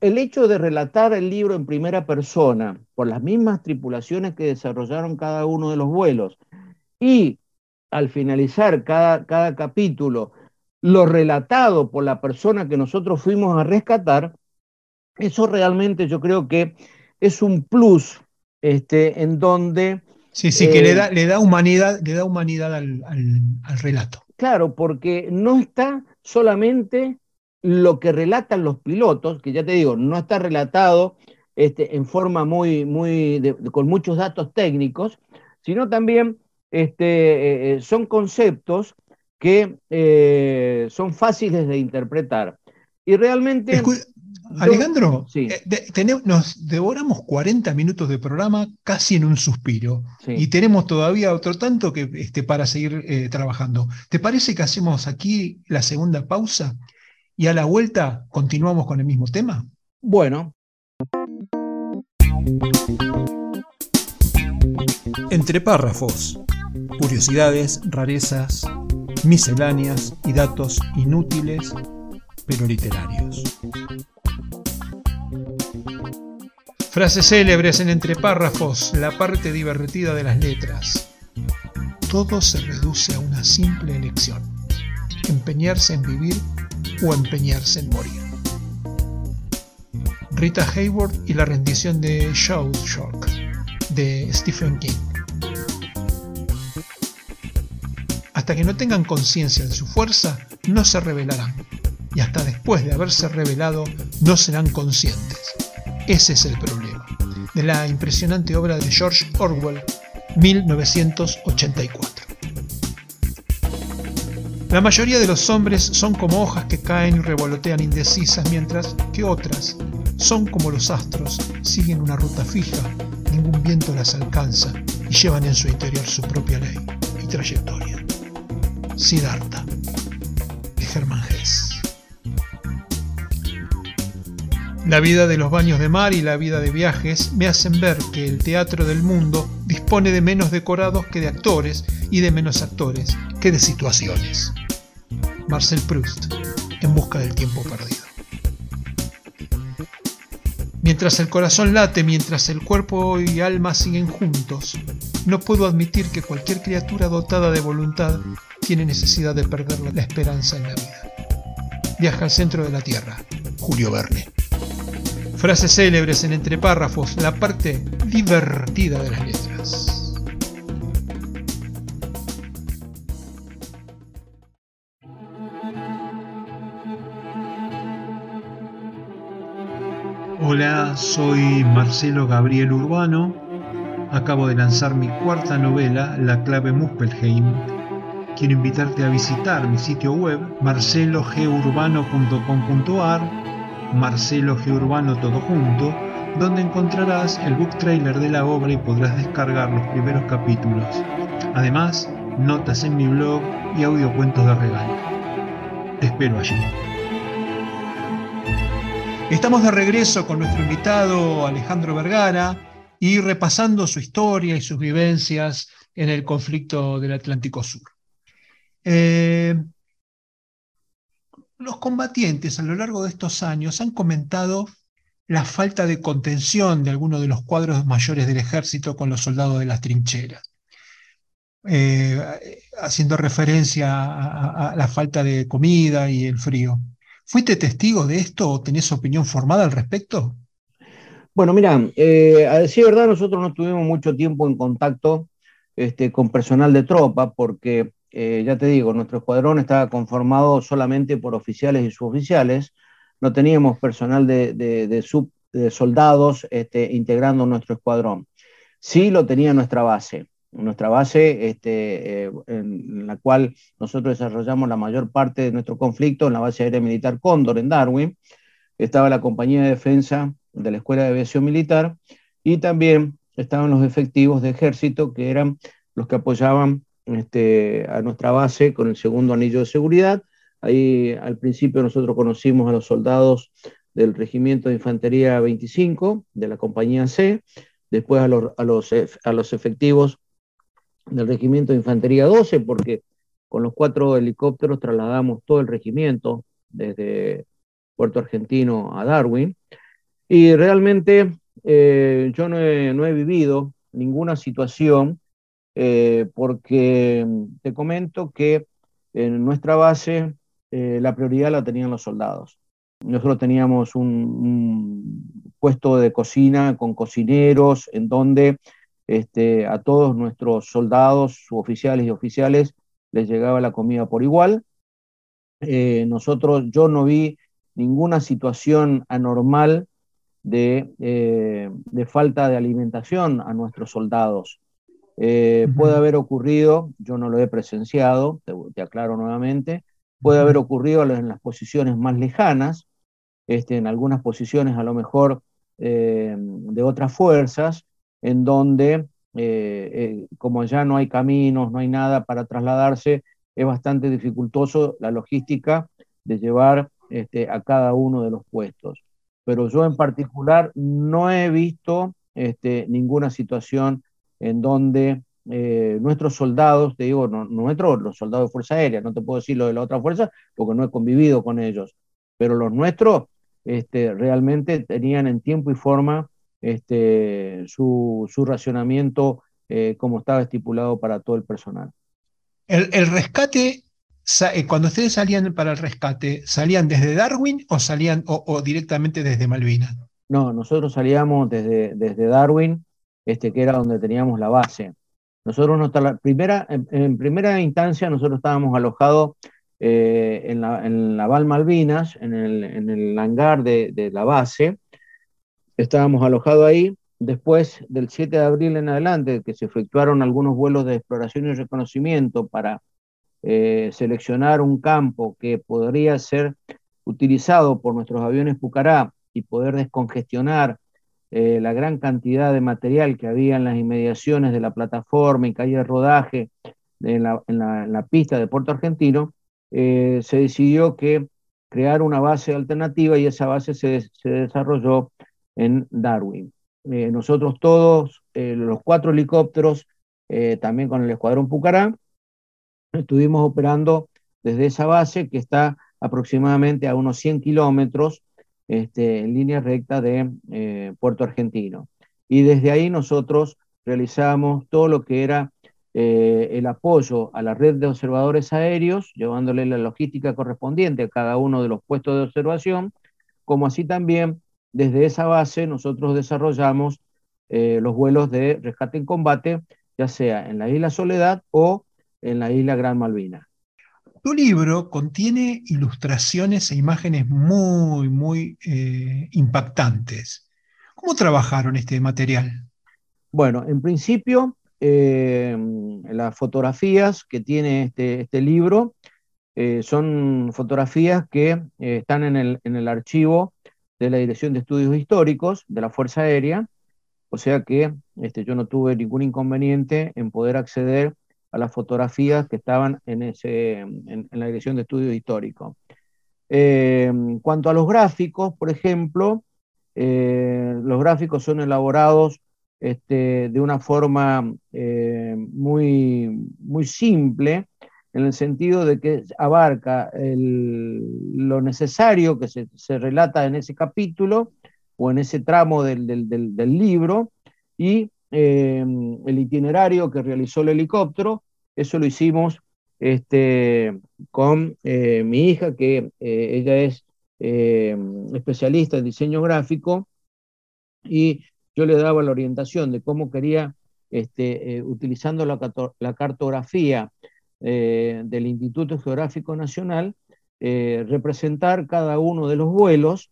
el hecho de relatar el libro en primera persona por las mismas tripulaciones que desarrollaron cada uno de los vuelos y al finalizar cada, cada capítulo lo relatado por la persona que nosotros fuimos a rescatar, eso realmente yo creo que es un plus este, en donde... Sí, sí, que le, da, eh, le, da, humanidad, le da humanidad al, relato. Claro, porque no está solamente lo que relatan los pilotos, que ya te digo, no está relatado este, en forma muy, muy, con muchos datos técnicos, sino también este, eh, eh, son conceptos que eh, son fáciles de interpretar. Y realmente... Alejandro, eh, nos devoramos 40 minutos de programa casi en un suspiro y tenemos todavía otro tanto que este, para seguir eh, trabajando. ¿Te parece que hacemos aquí la segunda pausa y a la vuelta continuamos con el mismo tema? Bueno. Entre párrafos, curiosidades, rarezas, misceláneas y datos inútiles pero literarios. Frases célebres en entre párrafos, la parte divertida de las letras. Todo se reduce a una simple elección. Empeñarse en vivir o empeñarse en morir. Rita Hayward y la rendición de Shawshank de Stephen King. Hasta que no tengan conciencia de su fuerza, no se revelarán. Y hasta después de haberse revelado, no serán conscientes. Ese es el problema. De la impresionante obra de George Orwell, 1984. La mayoría de los hombres son como hojas que caen y revolotean indecisas, mientras que otras son como los astros, siguen una ruta fija, ningún viento las alcanza y llevan en su interior su propia ley y trayectoria. Siddhartha, de Germán Hesse. La vida de los baños de mar y la vida de viajes me hacen ver que el teatro del mundo dispone de menos decorados que de actores y de menos actores que de situaciones. Marcel Proust, en busca del tiempo perdido. Mientras el corazón late, mientras el cuerpo y alma siguen juntos, no puedo admitir que cualquier criatura dotada de voluntad tiene necesidad de perder la esperanza en la vida. Viaja al centro de la Tierra, Julio Verne. Frases célebres en entre párrafos, la parte divertida de las letras. Hola, soy Marcelo Gabriel Urbano. Acabo de lanzar mi cuarta novela, La clave Muspelheim, quiero invitarte a visitar mi sitio web marcelogeurbano.com.ar, Marcelo Urbano todo junto, donde encontrarás el book trailer de la obra y podrás descargar los primeros capítulos. Además, notas en mi blog y audiocuentos de regalo. Te espero allí. Estamos de regreso con nuestro invitado Alejandro Vergara y repasando su historia y sus vivencias en el conflicto del Atlántico Sur. Eh, los combatientes a lo largo de estos años han comentado la falta de contención de algunos de los cuadros mayores del ejército con los soldados de las trincheras, eh, haciendo referencia a, la falta de comida y el frío. ¿Fuiste testigo de esto o tenés opinión formada al respecto? Bueno, mira, eh, a decir verdad, nosotros no tuvimos mucho tiempo en contacto este, con personal de tropa, porque eh, ya te digo, nuestro escuadrón estaba conformado solamente por oficiales y suboficiales, no teníamos personal de, soldados este, integrando nuestro escuadrón. Sí lo tenía nuestra base, nuestra base este, eh, en la cual nosotros desarrollamos la mayor parte de nuestro conflicto, en la base aérea militar Cóndor, en Darwin, estaba la compañía de defensa de la Escuela de Aviación Militar y también estaban los efectivos de ejército que eran los que apoyaban este, a nuestra base con el segundo anillo de seguridad Ahí al principio nosotros conocimos a los soldados del Regimiento de Infantería 25 de la Compañía C, después a los, a los, a los efectivos del Regimiento de Infantería 12, porque con los cuatro helicópteros trasladamos todo el regimiento desde Puerto Argentino a Darwin. Y realmente eh, yo no he, vivido ninguna situación eh, porque te comento que en nuestra base eh, la prioridad la tenían los soldados. Nosotros teníamos un, puesto de cocina con cocineros en donde este, a todos nuestros soldados, suboficiales y oficiales, les llegaba la comida por igual. Eh, nosotros, yo no vi ninguna situación anormal de, eh, falta de alimentación a nuestros soldados. Puede haber ocurrido, yo no lo he presenciado, te aclaro nuevamente, puede haber ocurrido en las posiciones más lejanas, este, en algunas posiciones a lo mejor eh, de otras fuerzas, en donde, eh, eh, como ya no hay caminos, no hay nada para trasladarse, es bastante dificultoso la logística de llevar este, a cada uno de los puestos. Pero yo en particular no he visto este, ninguna situación en donde eh, nuestros soldados, te digo, no, nuestros, los soldados de Fuerza Aérea, no te puedo decir lo de la otra fuerza porque no he convivido con ellos, pero los nuestros este, realmente tenían en tiempo y forma este, su, racionamiento eh, como estaba estipulado para todo el personal. El, rescate, eh, cuando ustedes salían para el rescate, ¿salían desde Darwin o salían o, directamente desde Malvinas? No, nosotros salíamos desde, desde Darwin, este, que era donde teníamos la base. Nosotros, primera, en, primera instancia, nosotros estábamos alojados eh, en, la, en Val Malvinas, en el, hangar de, la base. Estábamos alojados ahí. Después del 7 de abril en adelante, que se efectuaron algunos vuelos de exploración y reconocimiento para eh, seleccionar un campo que podría ser utilizado por nuestros aviones Pucará y poder descongestionar eh, la gran cantidad de material que había en las inmediaciones de la plataforma y calle de rodaje en la, pista de Puerto Argentino, eh, se decidió que crear una base alternativa y esa base se, desarrolló en Darwin. Eh, nosotros todos, los cuatro helicópteros, también con el Escuadrón Pucará, estuvimos operando desde esa base que está aproximadamente a unos 100 kilómetros este, en línea recta de eh, Puerto Argentino. Y desde ahí nosotros realizamos todo lo que era eh, el apoyo a la red de observadores aéreos, llevándole la logística correspondiente a cada uno de los puestos de observación, como así también desde esa base nosotros desarrollamos eh, los vuelos de rescate en combate, ya sea en la isla Soledad o en la isla Gran Malvina. Tu libro contiene ilustraciones e imágenes muy, muy eh, impactantes. ¿Cómo trabajaron este material? Bueno, en principio las fotografías que tiene este, este libro son fotografías que están en el, en el archivo de la Dirección de Estudios Históricos de la Fuerza Aérea, o sea que este, yo no tuve ningún inconveniente en poder acceder a las fotografías que estaban en, ese, en, la Dirección de Estudios Históricos. Eh, cuanto a los gráficos, por ejemplo, eh, los gráficos son elaborados este, de una forma eh, muy, muy simple, en el sentido de que abarca lo necesario que se, relata en ese capítulo o en ese tramo del, libro y eh, el itinerario que realizó el helicóptero, eso lo hicimos este, con eh, mi hija, que eh, ella es especialista en diseño gráfico, y yo le daba la orientación de cómo quería, este, utilizando la cartografía eh, del Instituto Geográfico Nacional eh, representar cada uno de los vuelos,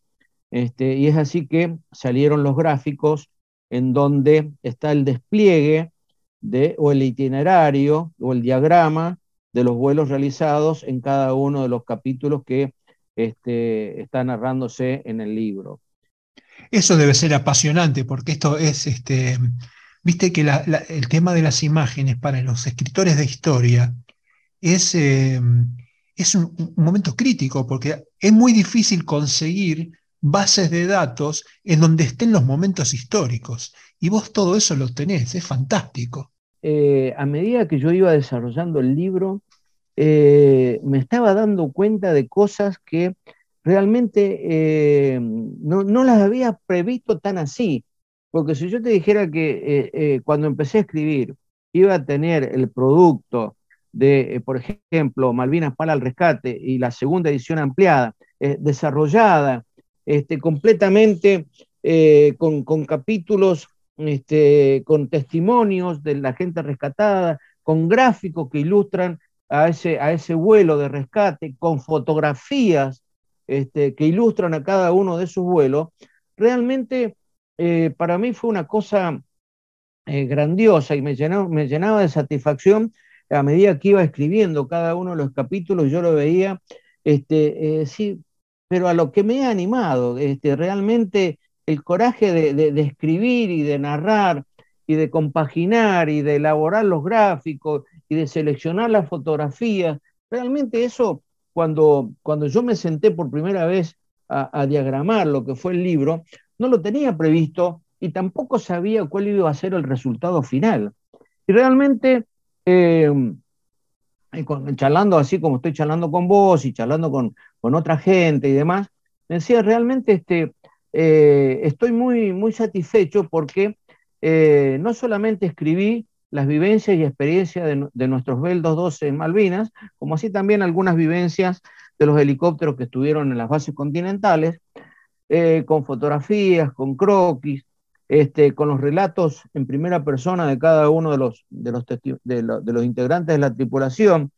este, y es así que salieron los gráficos en donde está el despliegue de, o el itinerario o el diagrama de los vuelos realizados en cada uno de los capítulos que este, está narrándose en el libro. Eso debe ser apasionante porque esto es, este, viste que el tema de las imágenes para los escritores de historia es, eh, es un, momento crítico porque es muy difícil conseguir bases de datos en donde estén los momentos históricos. Y vos todo eso lo tenés, es fantástico. Eh, a medida que yo iba desarrollando el libro, eh, me estaba dando cuenta de cosas que realmente no, no, las había previsto tan así. Porque si yo te dijera que cuando empecé a escribir iba a tener el producto de, eh, por ejemplo, Malvinas para el Rescate y la segunda edición ampliada, eh, desarrollada este, completamente eh, con, capítulos, este, con testimonios de la gente rescatada, con gráficos que ilustran a ese, a ese vuelo de rescate, con fotografías este, que ilustran a cada uno de esos vuelos, realmente para mí fue una cosa grandiosa y me me llenaba de satisfacción a medida que iba escribiendo cada uno de los capítulos, yo lo veía, este, eh, sí, pero a lo que me ha animado, este, realmente el coraje de, escribir y de narrar y de compaginar y de elaborar los gráficos y de seleccionar las fotografías, realmente eso, cuando, cuando yo me senté por primera vez a, diagramar lo que fue el libro, no lo tenía previsto y tampoco sabía cuál iba a ser el resultado final. Y realmente eh, charlando así como estoy charlando con vos y charlando con, otra gente y demás, me decía, realmente este, eh, estoy muy, muy satisfecho porque eh, no solamente escribí las vivencias y experiencias de, nuestros Beldos 12 en Malvinas, como así también algunas vivencias de los helicópteros que estuvieron en las bases continentales, con fotografías, con croquis, este, con los relatos en primera persona de cada uno de los, de los, de los, integrantes de la tripulación,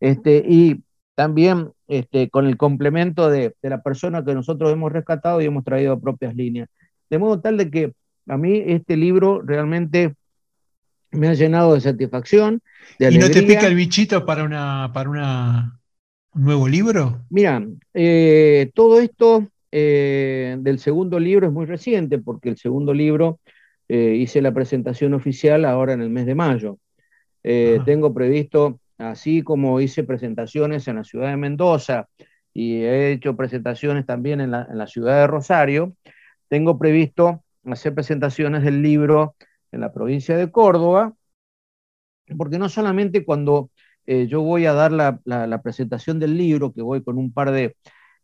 este, y también este, con el complemento de, la persona que nosotros hemos rescatado y hemos traído a propias líneas. De modo tal de que a mí este libro realmente me ha llenado de satisfacción. De ¿Y no te pica el bichito para, una, para una, un nuevo libro? Mira, eh, todo esto eh, del segundo libro es muy reciente, porque el segundo libro eh, hice la presentación oficial ahora en el mes de mayo. Eh, tengo previsto, así como hice presentaciones en la ciudad de Mendoza y he hecho presentaciones también en la, ciudad de Rosario, tengo previsto hacer presentaciones del libro en la provincia de Córdoba, porque no solamente cuando yo voy a dar la, presentación del libro, que voy con un par de,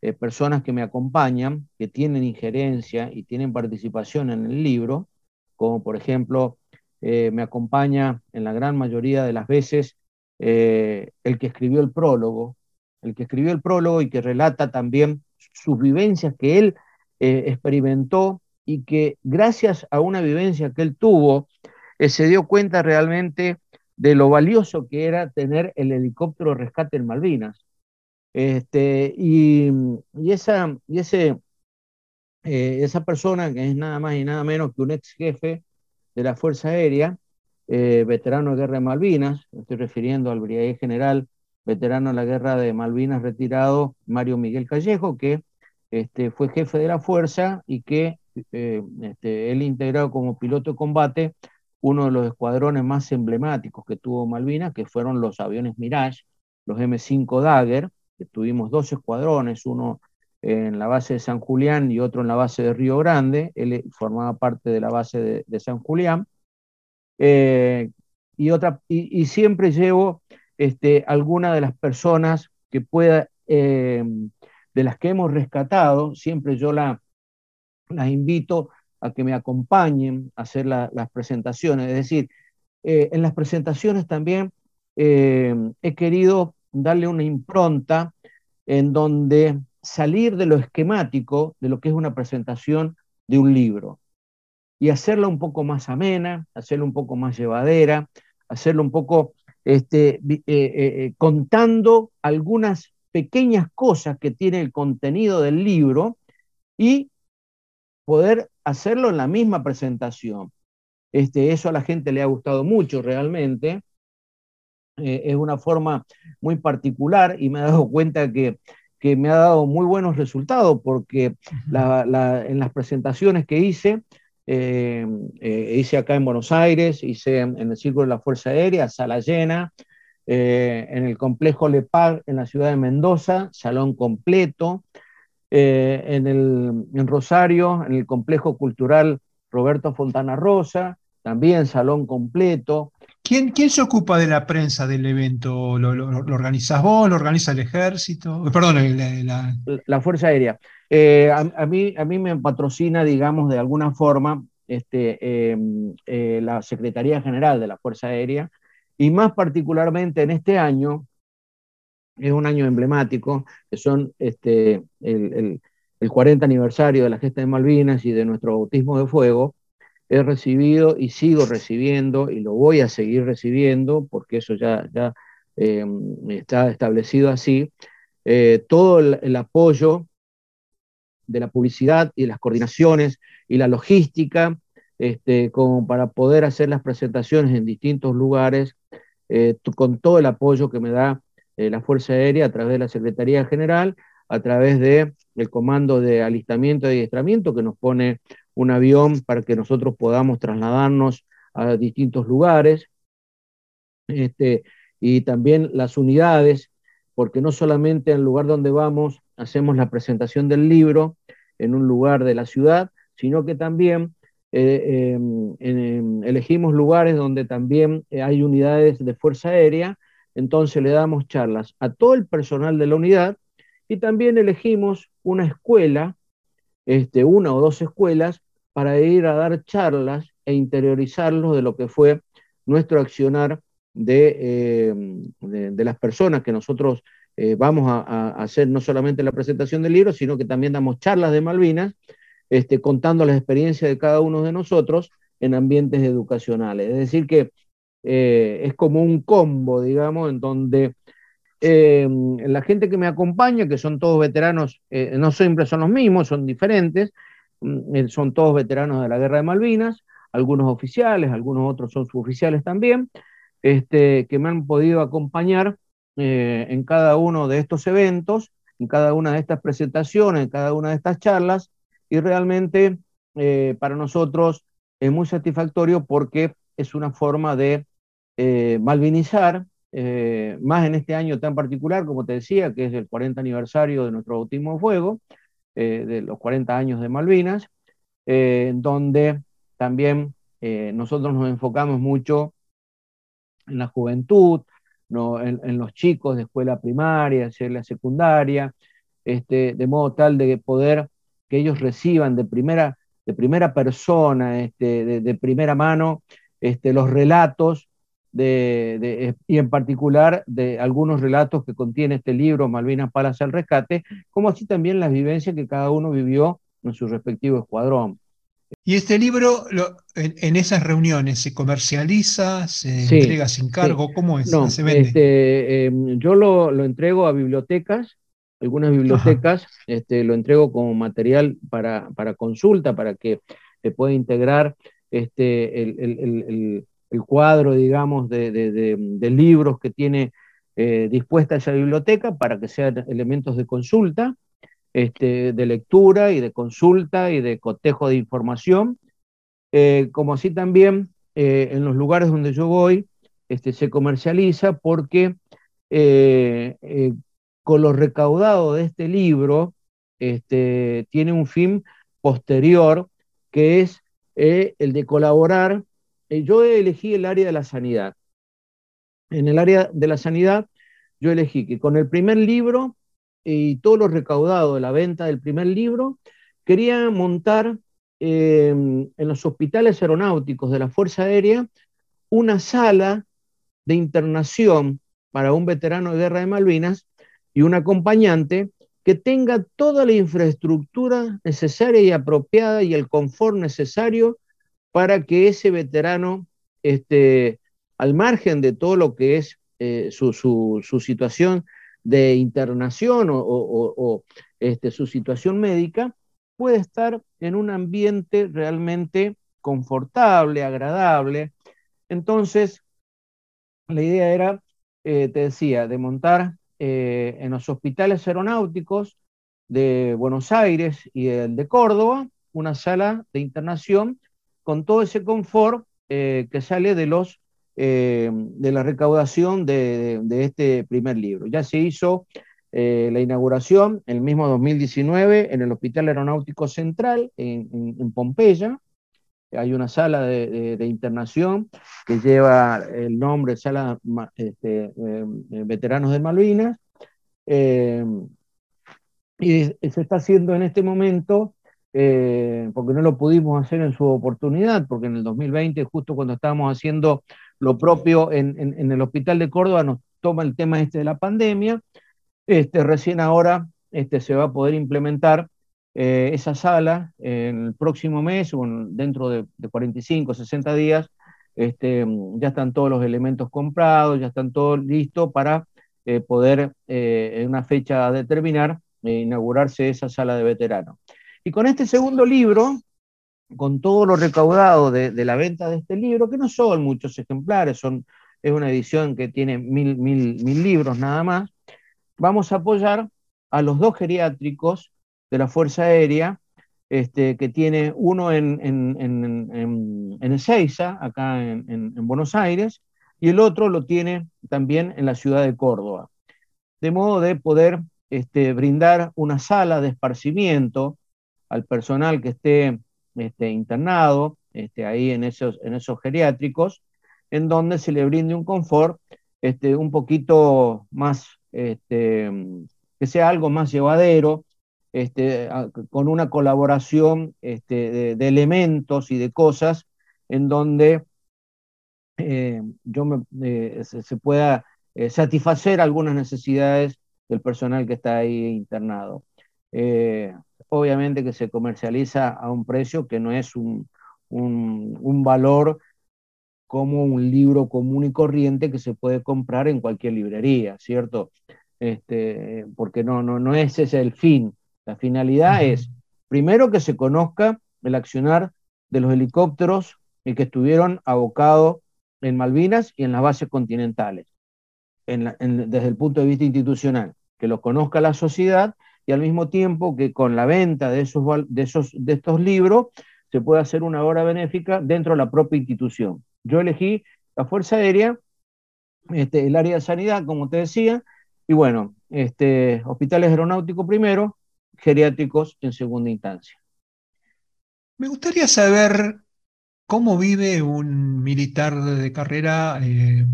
eh, personas que me acompañan, que tienen injerencia y tienen participación en el libro, como por ejemplo eh, me acompaña en la gran mayoría de las veces eh, el que escribió el prólogo, el que escribió el prólogo y que relata también sus vivencias que él experimentó y que gracias a una vivencia que él tuvo, se dio cuenta realmente de lo valioso que era tener el helicóptero rescate en Malvinas. Este, y, esa, eh, esa persona, que es nada más y nada menos que un ex jefe de la Fuerza Aérea, eh, veterano de guerra de Malvinas, me estoy refiriendo al brigadier general, veterano de la guerra de Malvinas retirado, Mario Miguel Callejo, que este, fue jefe de la fuerza y que eh, este, él integrado como piloto de combate uno de los escuadrones más emblemáticos que tuvo Malvinas, que fueron los aviones Mirage, los M5 Dagger, tuvimos dos escuadrones, uno en la base de San Julián y otro en la base de Río Grande. Él formaba parte de la base de, San Julián. Eh, y, otra, y, siempre llevo este, alguna de las personas que pueda, eh, de las que hemos rescatado, siempre yo la, las invito a que me acompañen a hacer las presentaciones. Es decir, eh, en las presentaciones también he querido darle una impronta en donde salir de lo esquemático de lo que es una presentación de un libro y hacerla un poco más amena, hacerla un poco más llevadera, hacerlo un poco este, eh, eh, eh, contando algunas pequeñas cosas que tiene el contenido del libro y poder hacerlo en la misma presentación. Este, eso a la gente le ha gustado mucho realmente. Es una forma muy particular y me he dado cuenta que que me ha dado muy buenos resultados porque en las presentaciones que hice, eh, eh, hice acá en Buenos Aires, hice en, el Círculo de la Fuerza Aérea, sala llena, eh, en el complejo Lepag en la ciudad de Mendoza, salón completo, en, el, en Rosario, en el complejo cultural Roberto Fontana Rosa, también salón completo, ¿Quién, se ocupa de la prensa del evento? ¿Lo, organizás vos? ¿Lo organiza el ejército? Perdón, la, Fuerza Aérea. Eh, a, mí, a mí me patrocina, digamos, de alguna forma este, em, eh, la Secretaría General de la Fuerza Aérea y más particularmente en este año, es un año emblemático, que son este, el, el 40 aniversario de la gesta de Malvinas y de nuestro bautismo de fuego, he recibido y sigo recibiendo y lo voy a seguir recibiendo porque eso ya, ya eh, está establecido así, eh, todo el, apoyo de la publicidad y las coordinaciones y la logística este, como para poder hacer las presentaciones en distintos lugares eh, con todo el apoyo que me da la Fuerza Aérea a través de la Secretaría General, a través del el Comando de Alistamiento y Adiestramiento que nos pone un avión para que nosotros podamos trasladarnos a distintos lugares, este, y también las unidades, porque no solamente en el lugar donde vamos hacemos la presentación del libro en un lugar de la ciudad, sino que también eh, em, em, elegimos lugares donde también hay unidades de Fuerza Aérea, entonces le damos charlas a todo el personal de la unidad y también elegimos una escuela, este, una o dos escuelas, para ir a dar charlas e interiorizarlos de lo que fue nuestro accionar de, eh, de, las personas que nosotros eh, vamos a, hacer no solamente la presentación del libro, sino que también damos charlas de Malvinas, este, contando las experiencias de cada uno de nosotros en ambientes educacionales. Es decir, que eh, es como un combo, digamos, en donde la gente que me acompaña, que son todos veteranos, no siempre son los mismos, son diferentes, son todos veteranos de la Guerra de Malvinas, algunos oficiales, algunos otros son suboficiales también, este, que me han podido acompañar eh, en cada uno de estos eventos, en cada una de estas presentaciones, en cada una de estas charlas, y realmente eh, para nosotros es muy satisfactorio porque es una forma de malvinizar, más en este año tan particular, como te decía, que es el 40 aniversario de nuestro bautismo de fuego, eh, de los 40 años de Malvinas, eh, donde también eh, nosotros nos enfocamos mucho en la juventud, en, los chicos de escuela primaria, de la secundaria, este, de modo tal de poder que ellos reciban de primera, de primera persona, este, de, primera mano, este, los relatos de, y en particular de algunos relatos que contiene este libro, Malvinas Palas al Rescate, como así también las vivencias que cada uno vivió en su respectivo escuadrón. ¿Y este libro en, esas reuniones se comercializa, se entrega sin cargo? ¿Cómo es? No, este, em, yo lo, entrego a bibliotecas, algunas bibliotecas, este, lo entrego como material para, consulta, para que se pueda integrar este, el, cuadro, digamos, de, libros que tiene eh, dispuesta esa biblioteca para que sean elementos de consulta, este, de lectura y de consulta y de cotejo de información, eh, como así también eh, en los lugares donde yo voy este, se comercializa porque con lo recaudado de este libro este, tiene un fin posterior que es el de colaborar eh, yo elegí el área de la sanidad. En el área de la sanidad, yo elegí que con el primer libro y todo lo recaudado de la venta del primer libro, quería montar em, en los hospitales aeronáuticos de la Fuerza Aérea una sala de internación para un veterano de guerra de Malvinas y un acompañante que tenga toda la infraestructura necesaria y apropiada y el confort necesario para que ese veterano, este, al margen de todo lo que es eh, su, situación de internación o, este, su situación médica, pueda estar en un ambiente realmente confortable, agradable. Entonces, la idea era, eh, te decía, de montar eh, en los hospitales aeronáuticos de Buenos Aires y el de Córdoba una sala de internación con todo ese confort eh, que sale de, los, eh, de la recaudación de, este primer libro. Ya se hizo eh, la inauguración el mismo 2019 en el Hospital Aeronáutico Central en, Pompeya. Hay una sala de, internación que lleva el nombre Sala este, Veteranos de Malvinas. y se está haciendo en este momento eh, porque no lo pudimos hacer en su oportunidad, porque en el 2020, justo cuando estábamos haciendo lo propio en, el Hospital de Córdoba, nos toma el tema este de la pandemia. Este, recién ahora este, se va a poder implementar eh, esa sala en el próximo mes, o dentro de, 45, 60 días, este, ya están todos los elementos comprados, ya están todos listos para eh, poder en una fecha determinar inaugurarse esa sala de veteranos. Y con este segundo libro, con todo lo recaudado de, la venta de este libro, que no son muchos ejemplares, es una edición que tiene mil libros nada más, vamos a apoyar a los dos geriátricos de la Fuerza Aérea, este, que tiene uno en, en, en, en Ezeiza, acá en, Buenos Aires, y el otro lo tiene también en la ciudad de Córdoba. De modo de poder este, brindar una sala de esparcimiento al personal que esté este, internado este, ahí en esos, en esos geriátricos, en donde se le brinde un confort este, un poquito más, este, que sea algo más llevadero, este, con una colaboración este, de, elementos y de cosas en donde eh, yo eh, se, pueda eh, satisfacer algunas necesidades del personal que está ahí internado obviamente que se comercializa a un precio que no es un, valor como un libro común y corriente que se puede comprar en cualquier librería, ¿cierto? Este, porque no, no, no ese es el fin. La finalidad es, primero, que se conozca el accionar de los helicópteros que estuvieron abocados en Malvinas y en las bases continentales, desde el punto de vista institucional, que lo conozca la sociedad y al mismo tiempo que con la venta de, esos, de, esos, de estos libros se puede hacer una obra benéfica dentro de la propia institución. Yo elegí la Fuerza Aérea, este, el área de sanidad, como te decía, y bueno, este, hospitales aeronáuticos primero, geriátricos en segunda instancia. Me gustaría saber cómo vive un militar de carrera eh,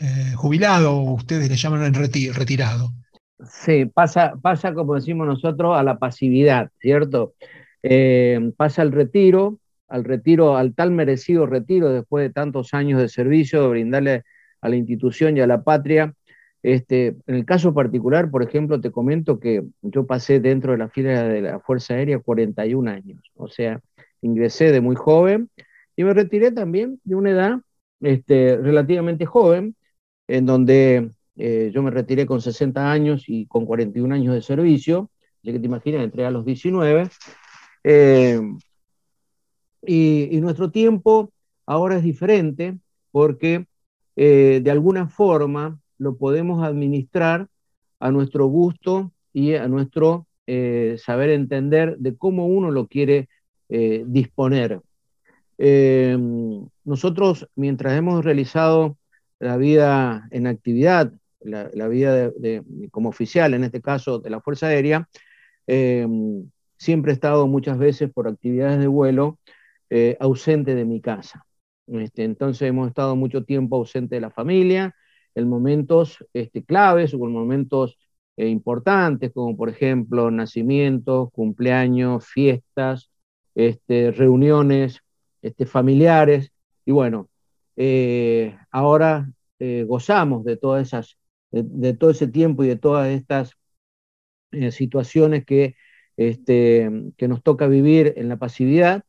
eh, jubilado, ustedes le llaman retirado. Sí, pasa, pasa, como decimos nosotros, a la pasividad, ¿cierto? Eh, pasa al retiro, al retiro, al tal merecido retiro después de tantos años de servicio, de brindarle a la institución y a la patria. Este, en el caso particular, por ejemplo, te comento que yo pasé dentro de la fila de la Fuerza Aérea 41 años, o sea, ingresé de muy joven y me retiré también de una edad este, relativamente joven, en donde eh, yo me retiré con 60 años y con 41 años de servicio, ya que te imaginas, entré a los 19. Eh, y, nuestro tiempo ahora es diferente porque eh, de alguna forma lo podemos administrar a nuestro gusto y a nuestro saber entender de cómo uno lo quiere disponer. nosotros, mientras hemos realizado la vida en actividad, la, vida como oficial, en este caso de la Fuerza Aérea, siempre he estado muchas veces por actividades de vuelo ausente de mi casa. Este, entonces hemos estado mucho tiempo ausente de la familia, en momentos este, claves o en momentos eh, importantes, como por ejemplo nacimientos, cumpleaños, fiestas, este, reuniones este, familiares. Y bueno, eh, ahora eh, gozamos de todas esas, de, todo ese tiempo y de todas estas situaciones que, este, que nos toca vivir en la pasividad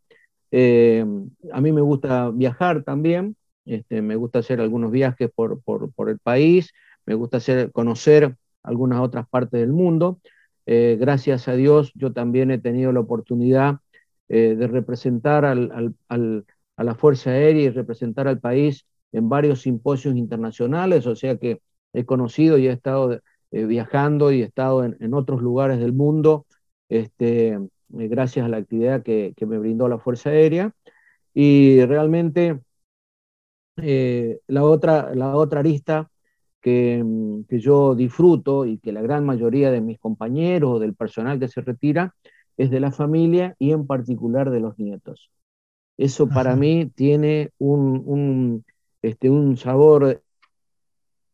eh, a mí me gusta viajar también, este, me gusta hacer algunos viajes por, el país, me gusta hacer, conocer algunas otras partes del mundo. Eh, gracias a Dios yo también he tenido la oportunidad eh, de representar a la Fuerza Aérea y representar al país en varios simposios internacionales, o sea que he conocido y he estado viajando y he estado en, en, otros lugares del mundo este, eh, gracias a la actividad que, me brindó la Fuerza Aérea. Y realmente eh, la, otra, la otra arista que, mm, que, yo disfruto y que la gran mayoría de mis compañeros o del personal que se retira es de la familia y en particular de los nietos. Eso para mí tiene un, un, este, un sabor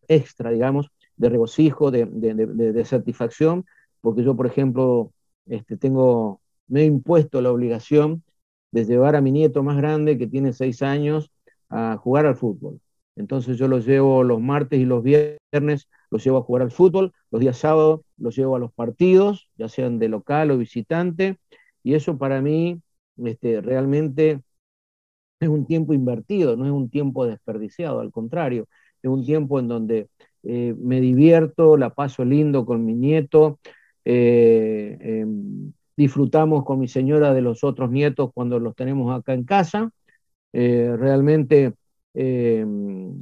extra, digamos, de regocijo, de, de, de, satisfacción, porque yo, por ejemplo, este, tengo me he impuesto la obligación de llevar a mi nieto más grande, que tiene seis años, a jugar al fútbol. Entonces yo los llevo los martes y los viernes, los llevo a jugar al fútbol, los días sábados los llevo a los partidos, ya sean de local o visitante, y eso para mí este, realmente es un tiempo invertido, no es un tiempo desperdiciado, al contrario, es un tiempo en donde eh, me divierto, la paso lindo con mi nieto, eh, em, disfrutamos con mi señora de los otros nietos cuando los tenemos acá en casa. Eh, realmente eh,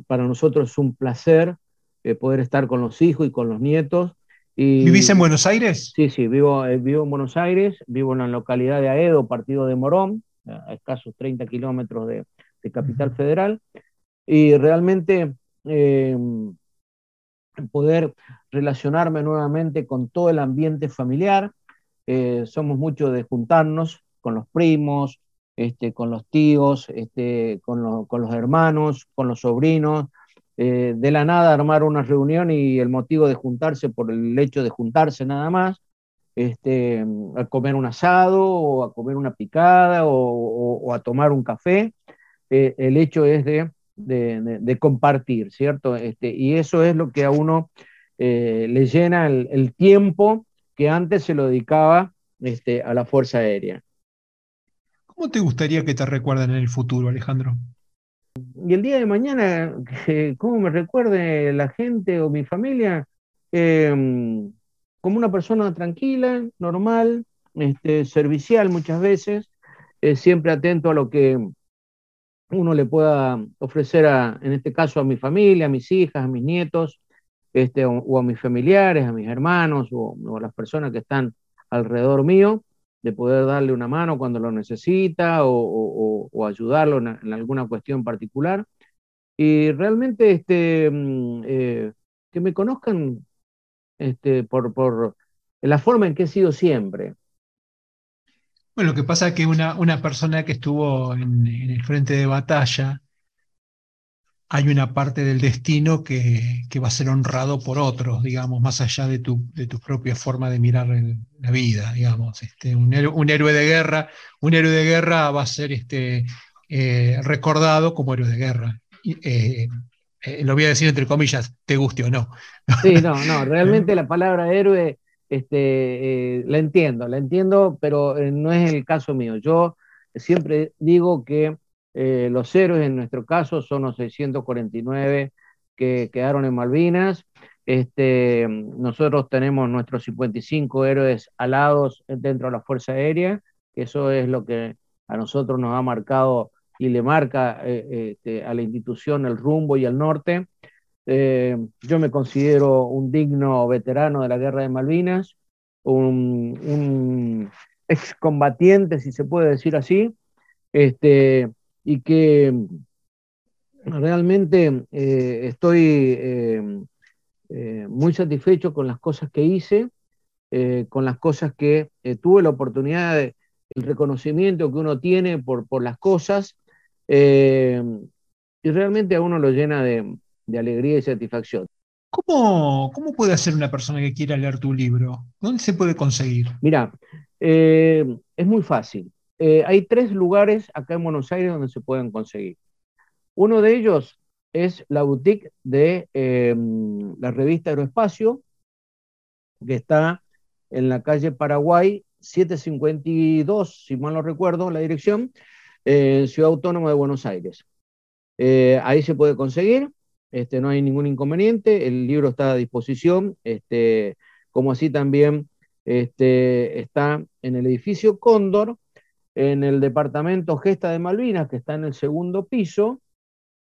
para nosotros es un placer eh, poder estar con los hijos y con los nietos. Y, ¿Vivís en Buenos Aires? Sí, sí, vivo, vivo en Buenos Aires, vivo en la localidad de Aedo, partido de Morón, a escasos 30 kilómetros de, de Capital Federal, y realmente poder relacionarme nuevamente con todo el ambiente familiar, eh, somos mucho de juntarnos con los primos, este, con los tíos, este, con, los hermanos, con los sobrinos, eh, de la nada armar una reunión y el motivo de juntarse por el hecho de juntarse nada más, este, a comer un asado o a comer una picada o, a tomar un café. Eh, el hecho es de, de, compartir, ¿cierto? Este, y eso es lo que a uno le llena el, el tiempo que antes se lo dedicaba este, a la Fuerza Aérea. ¿Cómo te gustaría que te recuerden en el futuro, Alejandro? Y el día de mañana, ¿cómo me recuerde la gente o mi familia? Em, como una persona tranquila, normal, este, servicial muchas veces, eh, siempre atento a lo que uno le pueda ofrecer, a, en este caso, a mi familia, a mis hijas, a mis nietos, este, o, a mis familiares, a mis hermanos o, a las personas que están alrededor mío, de poder darle una mano cuando lo necesita o, ayudarlo en, alguna cuestión particular. Y realmente este, mm, eh, que me conozcan este, por, por la forma en que he sido siempre. Bueno, lo que pasa es que una, persona que estuvo en, en el frente de batalla, hay una parte del destino que, va a ser honrado por otros, digamos, más allá de tu, de tu propia forma de mirar la vida, digamos. Este, un, héroe, de guerra, un héroe de guerra va a ser este, eh, recordado como héroe de guerra. Eh, eh, lo voy a decir entre comillas, te guste o no. Sí, no, no, realmente la palabra héroe este, la entiendo, la entiendo, pero no es el caso mío. Yo siempre digo que eh, los héroes en nuestro caso son los 649 que quedaron en Malvinas. Este, nosotros tenemos nuestros 55 héroes alados dentro de la Fuerza Aérea, eso es lo que a nosotros nos ha marcado y le marca este, a la institución el rumbo y el norte. Yo me considero un digno veterano de la guerra de Malvinas, un, excombatiente, si se puede decir así, este, y que realmente estoy muy satisfecho con las cosas que hice eh, con las cosas que eh, tuve la oportunidad, de, el reconocimiento que uno tiene por, por las cosas, eh, y realmente a uno lo llena de, alegría y satisfacción. ¿Cómo, ¿Cómo, puede hacer una persona que quiera leer tu libro? ¿Dónde se puede conseguir? Mira, es muy fácil. hay tres lugares acá en Buenos Aires donde se pueden conseguir. Uno de ellos es la boutique de la revista Aeroespacio, que está en la calle Paraguay 752, si mal no recuerdo la dirección, en Ciudad Autónoma de Buenos Aires. Eh, ahí se puede conseguir, este, no hay ningún inconveniente, el libro está a disposición, este, como así también este, está en el edificio Cóndor, en el departamento Gesta de Malvinas, que está en el segundo piso,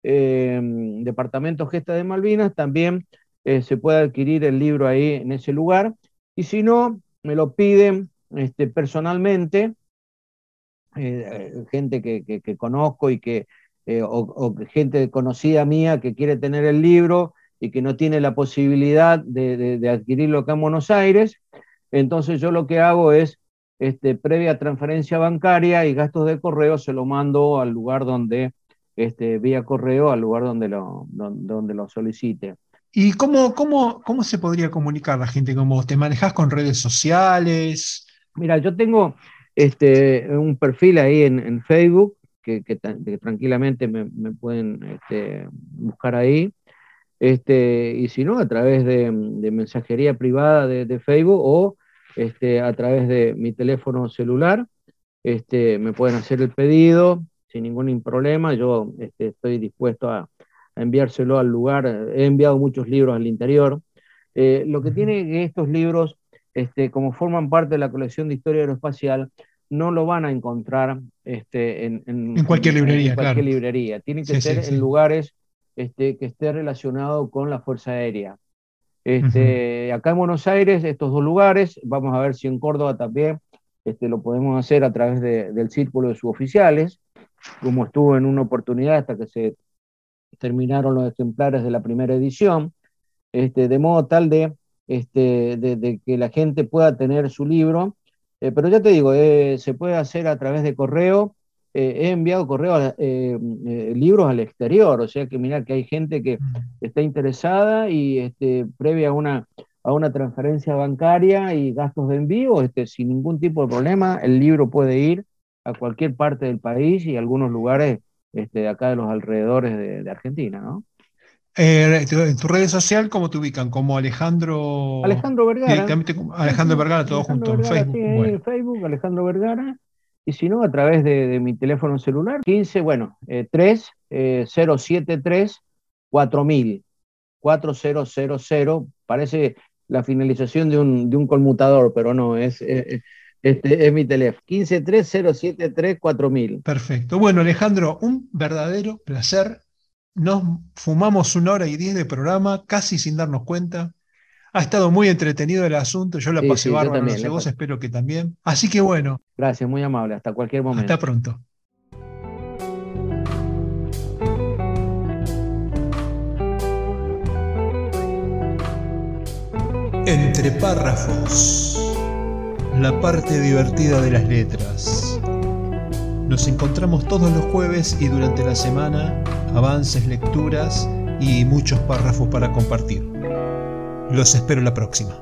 eh, departamento Gesta de Malvinas, también eh, se puede adquirir el libro ahí en ese lugar. Y si no, me lo piden personalmente, eh, gente que, conozco y que, eh, o, gente conocida mía que quiere tener el libro y que no tiene la posibilidad de, adquirirlo acá en Buenos Aires. Entonces yo lo que hago es, este, previa transferencia bancaria y gastos de correo, se lo mando al lugar donde, este, vía correo, al lugar donde lo, donde lo solicite. ¿Y cómo, cómo, cómo se podría comunicar la gente con vos? ¿Te manejas con redes sociales? Mira, yo tengo este, un perfil ahí en, Facebook que, tranquilamente me, pueden este, buscar ahí. Este, y si no, a través de, mensajería privada de, Facebook o este, a través de mi teléfono celular, este, me pueden hacer el pedido sin ningún problema. Yo este, estoy dispuesto a, enviárselo al lugar. He enviado muchos libros al interior. Eh, lo que tiene estos libros, este, como forman parte de la colección de historia aeroespacial, no lo van a encontrar este, en, cualquier librería. cualquier librería. Tienen que ser en lugares este, que esté relacionado con la Fuerza Aérea. Este, Acá en Buenos Aires, estos dos lugares, vamos a ver si en Córdoba también este, lo podemos hacer a través del círculo de suboficiales, como estuvo en una oportunidad hasta que se terminaron los ejemplares de la primera edición, este, de modo tal de, este, de, que la gente pueda tener su libro. Eh, pero ya te digo, eh, se puede hacer a través de correo. Eh, he enviado correo libros al exterior, o sea que mira que hay gente que mm. está interesada y este, previa a una, a una transferencia bancaria y gastos de envío, este, sin ningún tipo de problema, el libro puede ir a cualquier parte del país y algunos lugares este, de acá de los alrededores de, Argentina, ¿no? Eh, en tu red social, ¿cómo te ubican? Como Alejandro. Alejandro Vergara. Alejandro Vergara, todo junto en Facebook. Sí, en Facebook, Alejandro Vergara. Y si no, a través de, mi teléfono celular, 15, bueno, eh, 3 073 4000. 4000. Parece la finalización de un, de un conmutador, pero no, es, este es mi teléfono, 1530734000. Perfecto. Bueno, Alejandro, un verdadero placer. Nos fumamos una hora y diez de programa, casi sin darnos cuenta. Ha estado muy entretenido el asunto, yo la pasé bárbaro, no vos, espero que también. Así que bueno. Gracias, muy amable, hasta cualquier momento. Hasta pronto. Entre párrafos la parte divertida de las letras. Nos encontramos todos los jueves y durante la semana, avances, lecturas y muchos párrafos para compartir. Los espero la próxima.